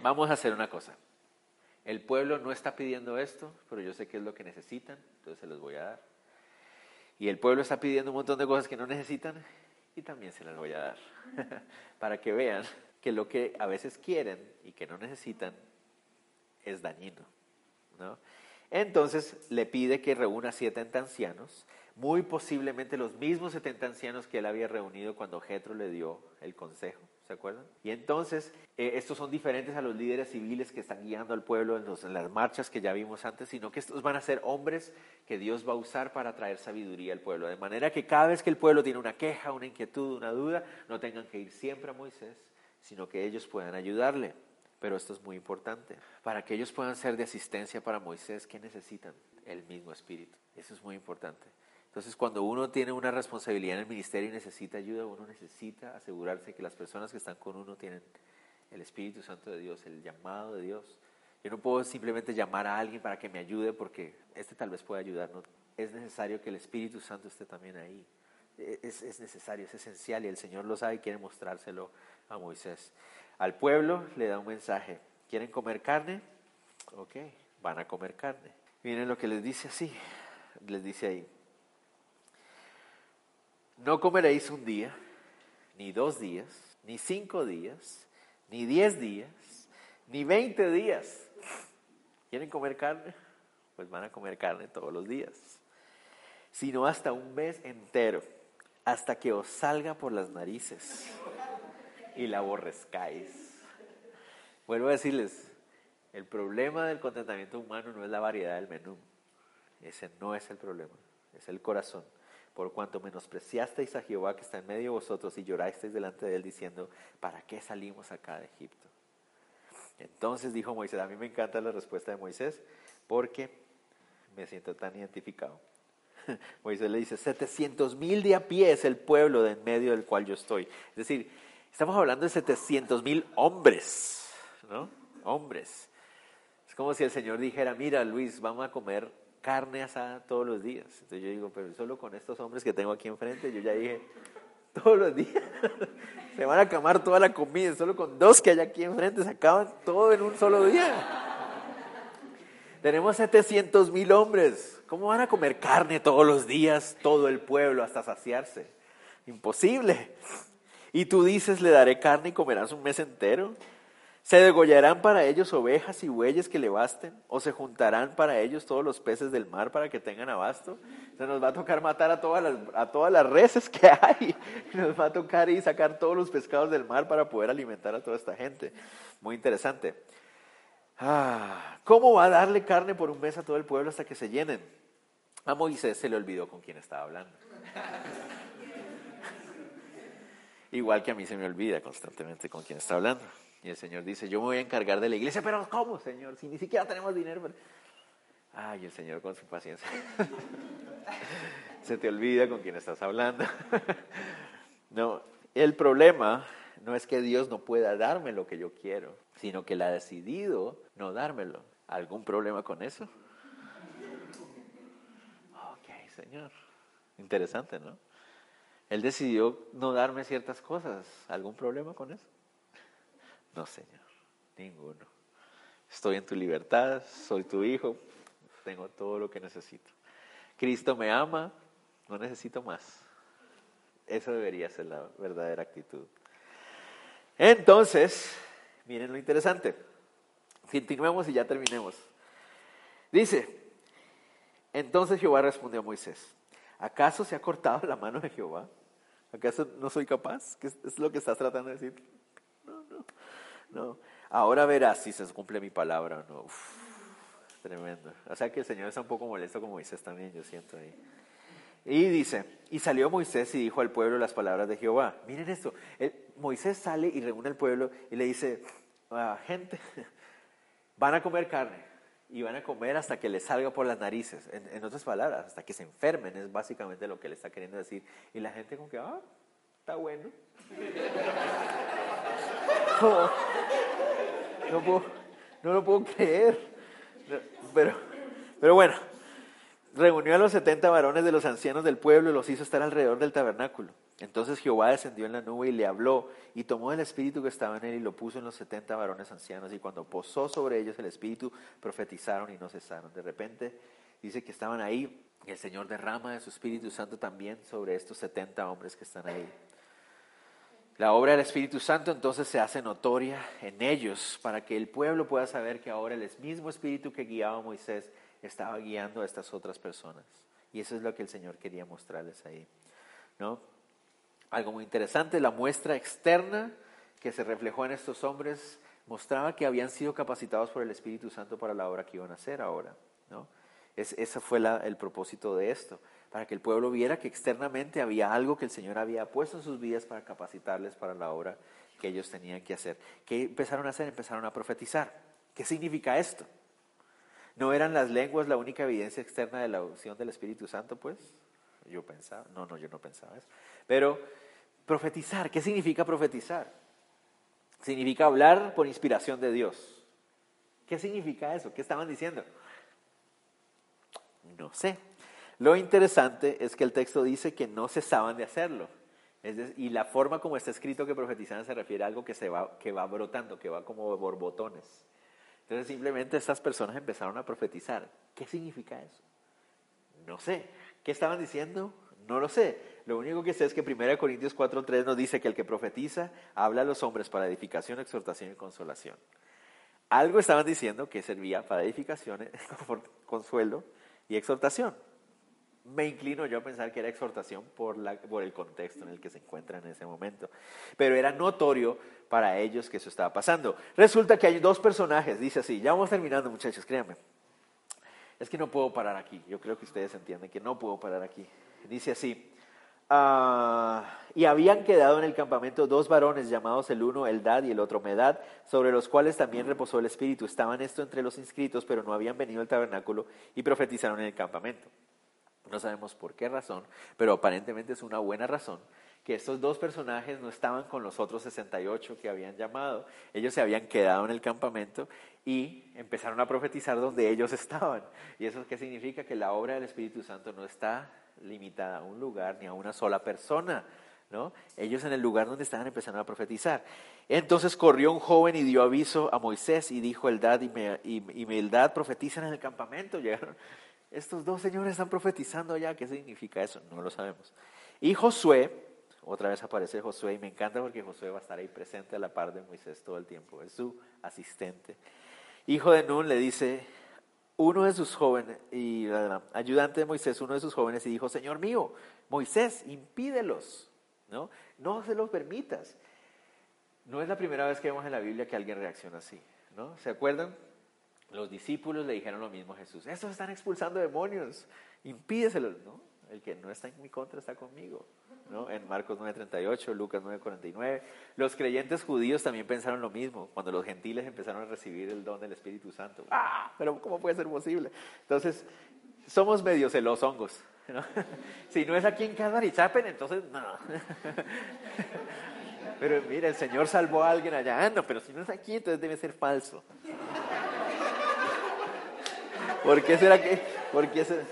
vamos a hacer una cosa. El pueblo no está pidiendo esto, pero yo sé que es lo que necesitan, entonces se los voy a dar. Y el pueblo está pidiendo un montón de cosas que no necesitan y también se las voy a dar. Para que vean que lo que a veces quieren y que no necesitan es dañino. Entonces le pide que reúna 70 ancianos, muy posiblemente los mismos 70 ancianos que él había reunido cuando Jetro le dio el consejo. ¿Se acuerdan? Y entonces, eh, estos son diferentes a los líderes civiles que están guiando al pueblo en, las marchas que ya vimos antes, sino que estos van a ser hombres que Dios va a usar para traer sabiduría al pueblo. De manera que cada vez que el pueblo tiene una queja, una inquietud, una duda, no tengan que ir siempre a Moisés, sino que ellos puedan ayudarle. Pero esto es muy importante. Para que ellos puedan ser de asistencia para Moisés, ¿qué necesitan? El mismo espíritu. Eso es muy importante. Entonces, cuando uno tiene una responsabilidad en el ministerio y necesita ayuda, uno necesita asegurarse que las personas que están con uno tienen el Espíritu Santo de Dios, el llamado de Dios. Yo no puedo simplemente llamar a alguien para que me ayude porque este tal vez pueda ayudar. No, es necesario que el Espíritu Santo esté también ahí. E, es, es necesario, es esencial y el Señor lo sabe y quiere mostrárselo a Moisés. Al pueblo le da un mensaje. ¿Quieren comer carne? Ok, van a comer carne. Miren lo que les dice así. Les dice ahí. No comeréis un día, ni dos días, ni cinco días, ni diez días, ni veinte días. ¿Quieren comer carne? Pues van a comer carne todos los días. Sino hasta un mes entero, hasta que os salga por las narices y la aborrezcáis. Vuelvo a decirles, el problema del contentamiento humano no es la variedad del menú. Ese no es el problema, es el corazón por cuanto menospreciasteis a Jehová que está en medio de vosotros y llorasteis delante de él diciendo, ¿para qué salimos acá de Egipto? Entonces dijo Moisés, a mí me encanta la respuesta de Moisés porque me siento tan identificado. Moisés le dice, 700 mil de a pie es el pueblo de en medio del cual yo estoy. Es decir, estamos hablando de 700 mil hombres, ¿no? Hombres. Es como si el Señor dijera, mira Luis, vamos a comer carne asada todos los días. Entonces yo digo, pero solo con estos hombres que tengo aquí enfrente, yo ya dije, todos los días se van a acabar toda la comida, solo con dos que hay aquí enfrente se acaban todo en un solo día. Tenemos 700 mil hombres. ¿Cómo van a comer carne todos los días, todo el pueblo, hasta saciarse? Imposible. Y tú dices, le daré carne y comerás un mes entero. ¿Se degollarán para ellos ovejas y bueyes que le basten? ¿O se juntarán para ellos todos los peces del mar para que tengan abasto? Se nos va a tocar matar a todas las, a todas las reses que hay. Nos va a tocar y sacar todos los pescados del mar para poder alimentar a toda esta gente. Muy interesante. Ah, ¿Cómo va a darle carne por un mes a todo el pueblo hasta que se llenen? A Moisés se le olvidó con quién estaba hablando. Igual que a mí se me olvida constantemente con quién está hablando. Y el Señor dice, yo me voy a encargar de la iglesia, pero ¿cómo, Señor? Si ni siquiera tenemos dinero. Ay, el Señor con su paciencia. Se te olvida con quién estás hablando. No, el problema no es que Dios no pueda darme lo que yo quiero, sino que Él ha decidido no dármelo. ¿Algún problema con eso? Ok, Señor. Interesante, ¿no? Él decidió no darme ciertas cosas. ¿Algún problema con eso? No, Señor, ninguno. Estoy en tu libertad, soy tu hijo, tengo todo lo que necesito. Cristo me ama, no necesito más. Eso debería ser la verdadera actitud. Entonces, miren lo interesante. Continuemos y ya terminemos. Dice, entonces Jehová respondió a Moisés, ¿acaso se ha cortado la mano de Jehová? ¿Acaso no soy capaz? ¿Qué es lo que estás tratando de decir? No, no. No. Ahora verás si se cumple mi palabra o no. tremendo. O sea que el Señor está un poco molesto con Moisés también, yo siento ahí. Y dice, y salió Moisés y dijo al pueblo las palabras de Jehová. Miren esto, Moisés sale y reúne al pueblo y le dice, ah, gente, van a comer carne y van a comer hasta que les salga por las narices. En, otras palabras, hasta que se enfermen, es básicamente lo que le está queriendo decir. Y la gente como que, ah, está bueno. no, no lo puedo creer. Pero, pero bueno, reunió a los setenta varones de los ancianos del pueblo y los hizo estar alrededor del tabernáculo. Entonces Jehová descendió en la nube y le habló y tomó el espíritu que estaba en él y lo puso en los setenta varones ancianos y cuando posó sobre ellos el espíritu profetizaron y no cesaron. De repente dice que estaban ahí y el Señor derrama de su Espíritu Santo también sobre estos setenta hombres que están ahí. La obra del Espíritu Santo entonces se hace notoria en ellos para que el pueblo pueda saber que ahora el mismo Espíritu que guiaba a Moisés estaba guiando a estas otras personas. Y eso es lo que el Señor quería mostrarles ahí. ¿no? Algo muy interesante, la muestra externa que se reflejó en estos hombres mostraba que habían sido capacitados por el Espíritu Santo para la obra que iban a hacer ahora. ¿no? Es, ese fue el propósito de esto para que el pueblo viera que externamente había algo que el Señor había puesto en sus vidas para capacitarles para la obra que ellos tenían que hacer. ¿Qué empezaron a hacer? Empezaron a profetizar. ¿Qué significa esto? ¿No eran las lenguas la única evidencia externa de la unción del Espíritu Santo, pues? Yo pensaba, no, no, yo no pensaba eso. Pero profetizar, ¿qué significa profetizar? Significa hablar por inspiración de Dios. ¿Qué significa eso? ¿Qué estaban diciendo? No sé. Lo interesante es que el texto dice que no cesaban de hacerlo. y la forma como está escrito que profetizaban se refiere a algo que, se va, que va brotando, que va como borbotones. Entonces simplemente estas personas empezaron a profetizar. ¿Qué significa eso? No sé. ¿Qué estaban diciendo? No lo sé. Lo único que sé es que 1 Corintios 4.3 nos dice que el que profetiza habla a los hombres para edificación, exhortación y consolación. Algo estaban diciendo que servía para edificación, consuelo y exhortación me inclino yo a pensar que era exhortación por, por el contexto en el que se encuentran en ese momento. Pero era notorio para ellos que eso estaba pasando. Resulta que hay dos personajes, dice así, ya vamos terminando muchachos, créanme. Es que no puedo parar aquí, yo creo que ustedes entienden que no puedo parar aquí. Dice así, ah, y habían quedado en el campamento dos varones llamados el uno Eldad y el otro Medad, sobre los cuales también reposó el Espíritu. Estaban esto entre los inscritos, pero no habían venido al tabernáculo y profetizaron en el campamento. No sabemos por qué razón, pero aparentemente es una buena razón que estos dos personajes no estaban con los otros 68 que habían llamado. Ellos se habían quedado en el campamento y empezaron a profetizar donde ellos estaban. ¿Y eso qué significa? Que la obra del Espíritu Santo no está limitada a un lugar ni a una sola persona. ¿No? Ellos en el lugar donde estaban empezaron a profetizar. Entonces corrió un joven y dio aviso a Moisés y dijo, Eldad y, me, profetizan en el campamento. Llegaron, estos dos señores están profetizando ya. ¿Qué significa eso? No lo sabemos. Y Josué, otra vez aparece Josué y me encanta porque Josué va a estar ahí presente a la par de Moisés todo el tiempo, es su asistente. Hijo de Nun le dice, uno de sus jóvenes, y ayudante de Moisés, uno de sus jóvenes, y dijo, Señor mío, Moisés, impídelos, ¿no? No se los permitas. No es la primera vez que vemos en la Biblia que alguien reacciona así, ¿no? ¿Se acuerdan? Los discípulos le dijeron lo mismo a Jesús, estos están expulsando demonios, impídeselos, ¿no? El que no está en mi contra está conmigo. ¿no? En Marcos 9:38, Lucas 9:49. Los creyentes judíos también pensaron lo mismo cuando los gentiles empezaron a recibir el don del Espíritu Santo. ¡Ah! Pero ¿cómo puede ser posible? Entonces, somos medio celos hongos. Si no es aquí en Chapen, entonces no. Pero mira, el Señor salvó a alguien allá. Ah, no, pero si no es aquí, entonces debe ser falso. ¿Por qué será que.? ¿Por qué será?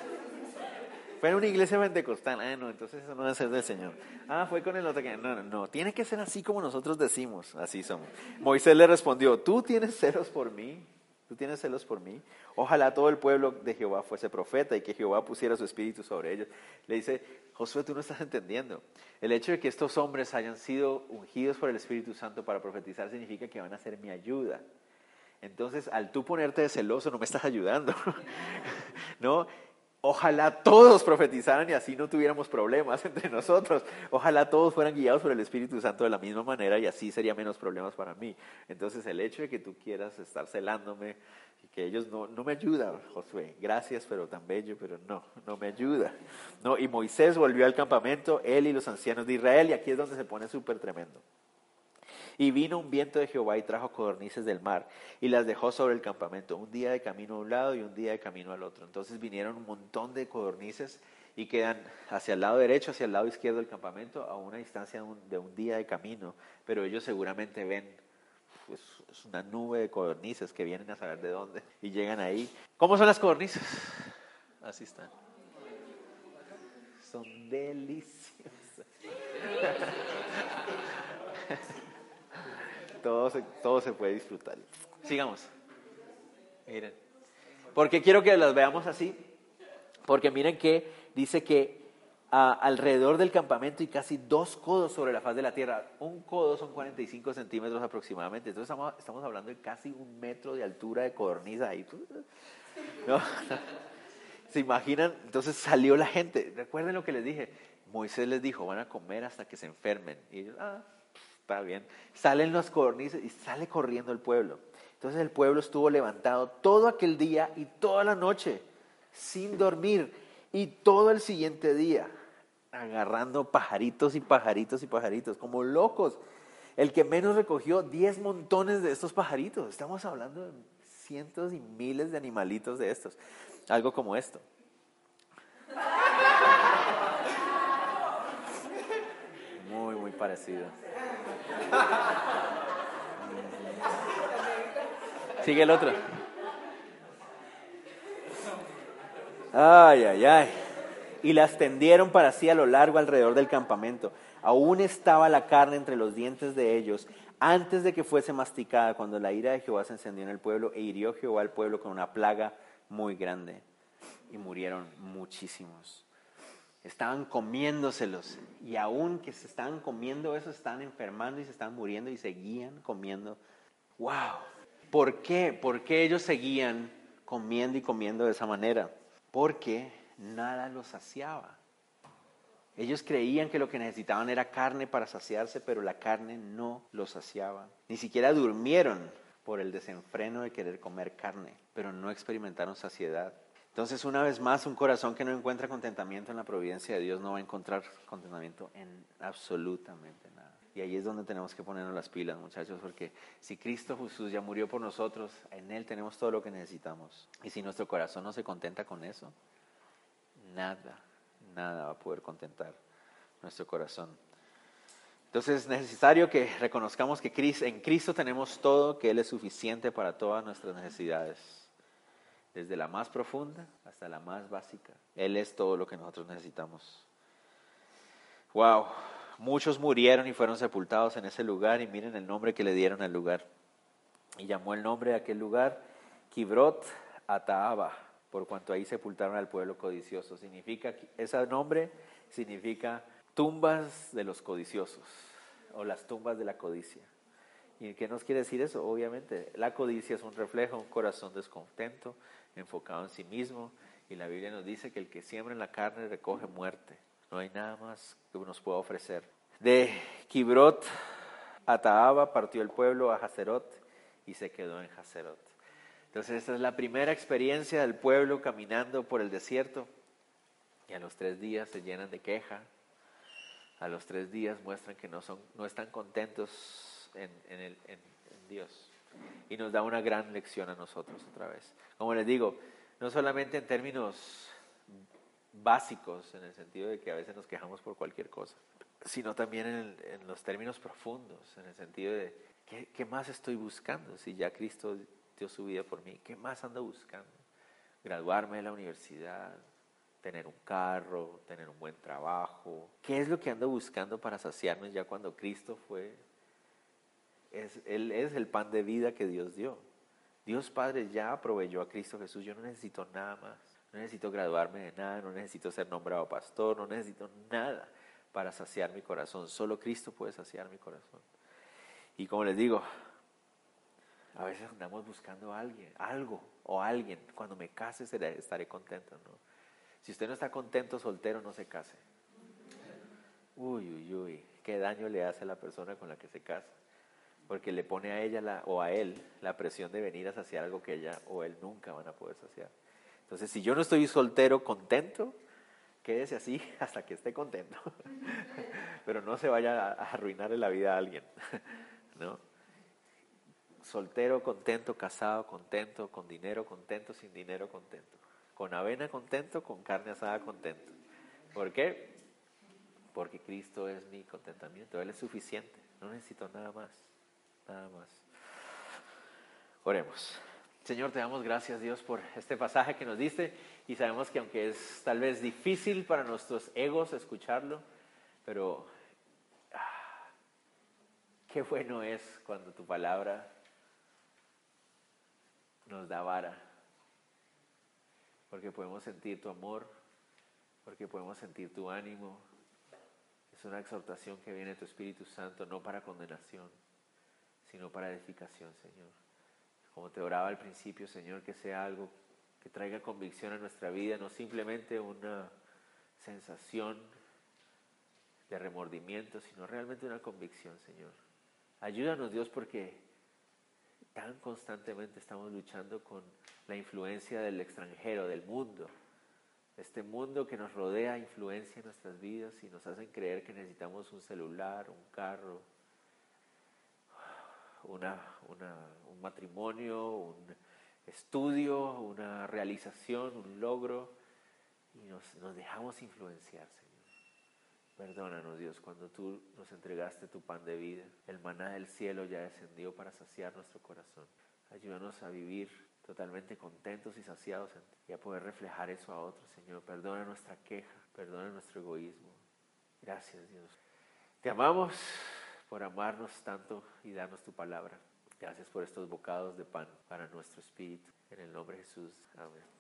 Fue en una iglesia pentecostal. Ah, no, entonces eso no debe ser del Señor. Ah, fue con el otro que. No, no, no. Tiene que ser así como nosotros decimos. Así somos. Moisés le respondió: Tú tienes celos por mí. Tú tienes celos por mí. Ojalá todo el pueblo de Jehová fuese profeta y que Jehová pusiera su espíritu sobre ellos. Le dice: Josué, tú no estás entendiendo. El hecho de que estos hombres hayan sido ungidos por el Espíritu Santo para profetizar significa que van a ser mi ayuda. Entonces, al tú ponerte de celoso, no me estás ayudando. ¿No? Ojalá todos profetizaran y así no tuviéramos problemas entre nosotros. Ojalá todos fueran guiados por el Espíritu Santo de la misma manera y así sería menos problemas para mí. Entonces el hecho de que tú quieras estar celándome y que ellos no, no me ayudan, Josué, gracias, pero tan bello, pero no, no me ayuda. No, y Moisés volvió al campamento, él y los ancianos de Israel, y aquí es donde se pone súper tremendo. Y vino un viento de Jehová y trajo codornices del mar y las dejó sobre el campamento, un día de camino a un lado y un día de camino al otro. Entonces vinieron un montón de codornices y quedan hacia el lado derecho, hacia el lado izquierdo del campamento, a una distancia de un, día de camino. Pero ellos seguramente ven pues, es una nube de codornices que vienen a saber de dónde y llegan ahí. ¿Cómo son las codornices? Así están. Son deliciosas. Todo se, puede disfrutar. Sigamos. Miren. Porque quiero que las veamos así. Porque miren que dice que alrededor del campamento hay casi dos codos sobre la faz de la tierra. Un codo son 45 centímetros aproximadamente. Entonces estamos, estamos hablando de casi un metro de altura de codorniz ahí. ¿Se imaginan? Entonces salió la gente. Recuerden lo que les dije. Moisés les dijo, van a comer hasta que se enfermen. Y ellos, ah, está bien. Salen los cornices y sale corriendo el pueblo. Entonces el pueblo estuvo levantado todo aquel día y toda la noche, sin dormir, y todo el siguiente día, agarrando pajaritos y pajaritos y pajaritos, como locos. El que menos recogió 10 montones de estos pajaritos. Estamos hablando de cientos y miles de animalitos de estos. Algo como esto. Muy, muy parecido. Sigue el otro. Ay, ay, ay. Y las tendieron para sí a lo largo alrededor del campamento. Aún estaba la carne entre los dientes de ellos antes de que fuese masticada, cuando la ira de Jehová se encendió en el pueblo e hirió Jehová al pueblo con una plaga muy grande. Y murieron muchísimos estaban comiéndoselos y aún que se estaban comiendo eso, estaban enfermando y se estaban muriendo y seguían comiendo. ¡Wow! ¿Por qué? ¿Por qué ellos seguían comiendo y comiendo de esa manera? Porque nada los saciaba. Ellos creían que lo que necesitaban era carne para saciarse, pero la carne no los saciaba. Ni siquiera durmieron por el desenfreno de querer comer carne, pero no experimentaron saciedad. Entonces, una vez más, un corazón que no encuentra contentamiento en la providencia de Dios no va a encontrar contentamiento en absolutamente nada. Y ahí es donde tenemos que ponernos las pilas, muchachos, porque si Cristo Jesús ya murió por nosotros, en Él tenemos todo lo que necesitamos. Y si nuestro corazón no se contenta con eso, nada, nada va a poder contentar nuestro corazón. Entonces es necesario que reconozcamos que en Cristo tenemos todo, que Él es suficiente para todas nuestras necesidades desde la más profunda hasta la más básica. Él es todo lo que nosotros necesitamos. Wow, muchos murieron y fueron sepultados en ese lugar y miren el nombre que le dieron al lugar. Y llamó el nombre de aquel lugar Kibrot Ataaba, por cuanto ahí sepultaron al pueblo codicioso. Significa, ese nombre significa tumbas de los codiciosos o las tumbas de la codicia. ¿Y qué nos quiere decir eso? Obviamente, la codicia es un reflejo, un corazón descontento, enfocado en sí mismo, y la Biblia nos dice que el que siembra en la carne recoge muerte. No hay nada más que nos pueda ofrecer. De Kibrot a Taaba partió el pueblo a Hazerot y se quedó en Hazerot. Entonces, esta es la primera experiencia del pueblo caminando por el desierto. Y a los tres días se llenan de queja. A los tres días muestran que no, son, no están contentos en, en, en Dios. Y nos da una gran lección a nosotros otra vez. Como les digo, no solamente en términos básicos, en el sentido de que a veces nos quejamos por cualquier cosa, sino también en, los términos profundos, en el sentido de ¿qué, ¿qué, más estoy buscando si ya Cristo dio su vida por mí? ¿Qué más ando buscando? Graduarme de la universidad, tener un carro, tener un buen trabajo. ¿Qué es lo que ando buscando para saciarme ya cuando Cristo fue? Es, él es el pan de vida que Dios dio. Dios Padre ya proveyó a Cristo Jesús. Yo no necesito nada más. No necesito graduarme de nada, no necesito ser nombrado pastor, no necesito nada para saciar mi corazón. Solo Cristo puede saciar mi corazón. Y como les digo, a veces andamos buscando alguien, algo o alguien. Cuando me case estaré contento. Si usted no está contento soltero, no se case. Uy, uy, uy, qué daño le hace a la persona con la que se casa porque le pone a ella la, o a él la presión de venir a saciar algo que ella o él nunca van a poder saciar. Entonces, si yo no estoy soltero contento, quédese así hasta que esté contento. Pero no se vaya a arruinarle la vida a alguien. ¿no? Soltero contento, casado contento, con dinero contento, sin dinero contento. Con avena contento, con carne asada contento. ¿Por qué? Porque Cristo es mi contentamiento. Él es suficiente. No necesito nada más nada más. Oremos. Señor, te damos gracias Dios por este pasaje que nos diste y sabemos que aunque es tal vez difícil para nuestros egos escucharlo, pero ah, qué bueno es cuando tu palabra nos da vara, porque podemos sentir tu amor, porque podemos sentir tu ánimo. Es una exhortación que viene de tu Espíritu Santo, no para condenación sino para edificación, Señor. Como te oraba al principio, Señor, que sea algo que traiga convicción a nuestra vida, no simplemente una sensación de remordimiento, sino realmente una convicción, Señor. Ayúdanos, Dios, porque tan constantemente estamos luchando con la influencia del extranjero, del mundo. Este mundo que nos rodea influencia nuestras vidas y nos hacen creer que necesitamos un celular, un carro, una, un matrimonio, un estudio, una realización, un logro, y nos, nos dejamos influenciar, Señor. Perdónanos, Dios, cuando tú nos entregaste tu pan de vida, el maná del cielo ya descendió para saciar nuestro corazón. Ayúdanos a vivir totalmente contentos y saciados en ti y a poder reflejar eso a otros, Señor. Perdona nuestra queja, perdona nuestro egoísmo. Gracias, Dios. Te amamos por amarnos tanto y darnos tu palabra. Gracias por estos bocados de pan para nuestro espíritu. En el nombre de Jesús. Amén.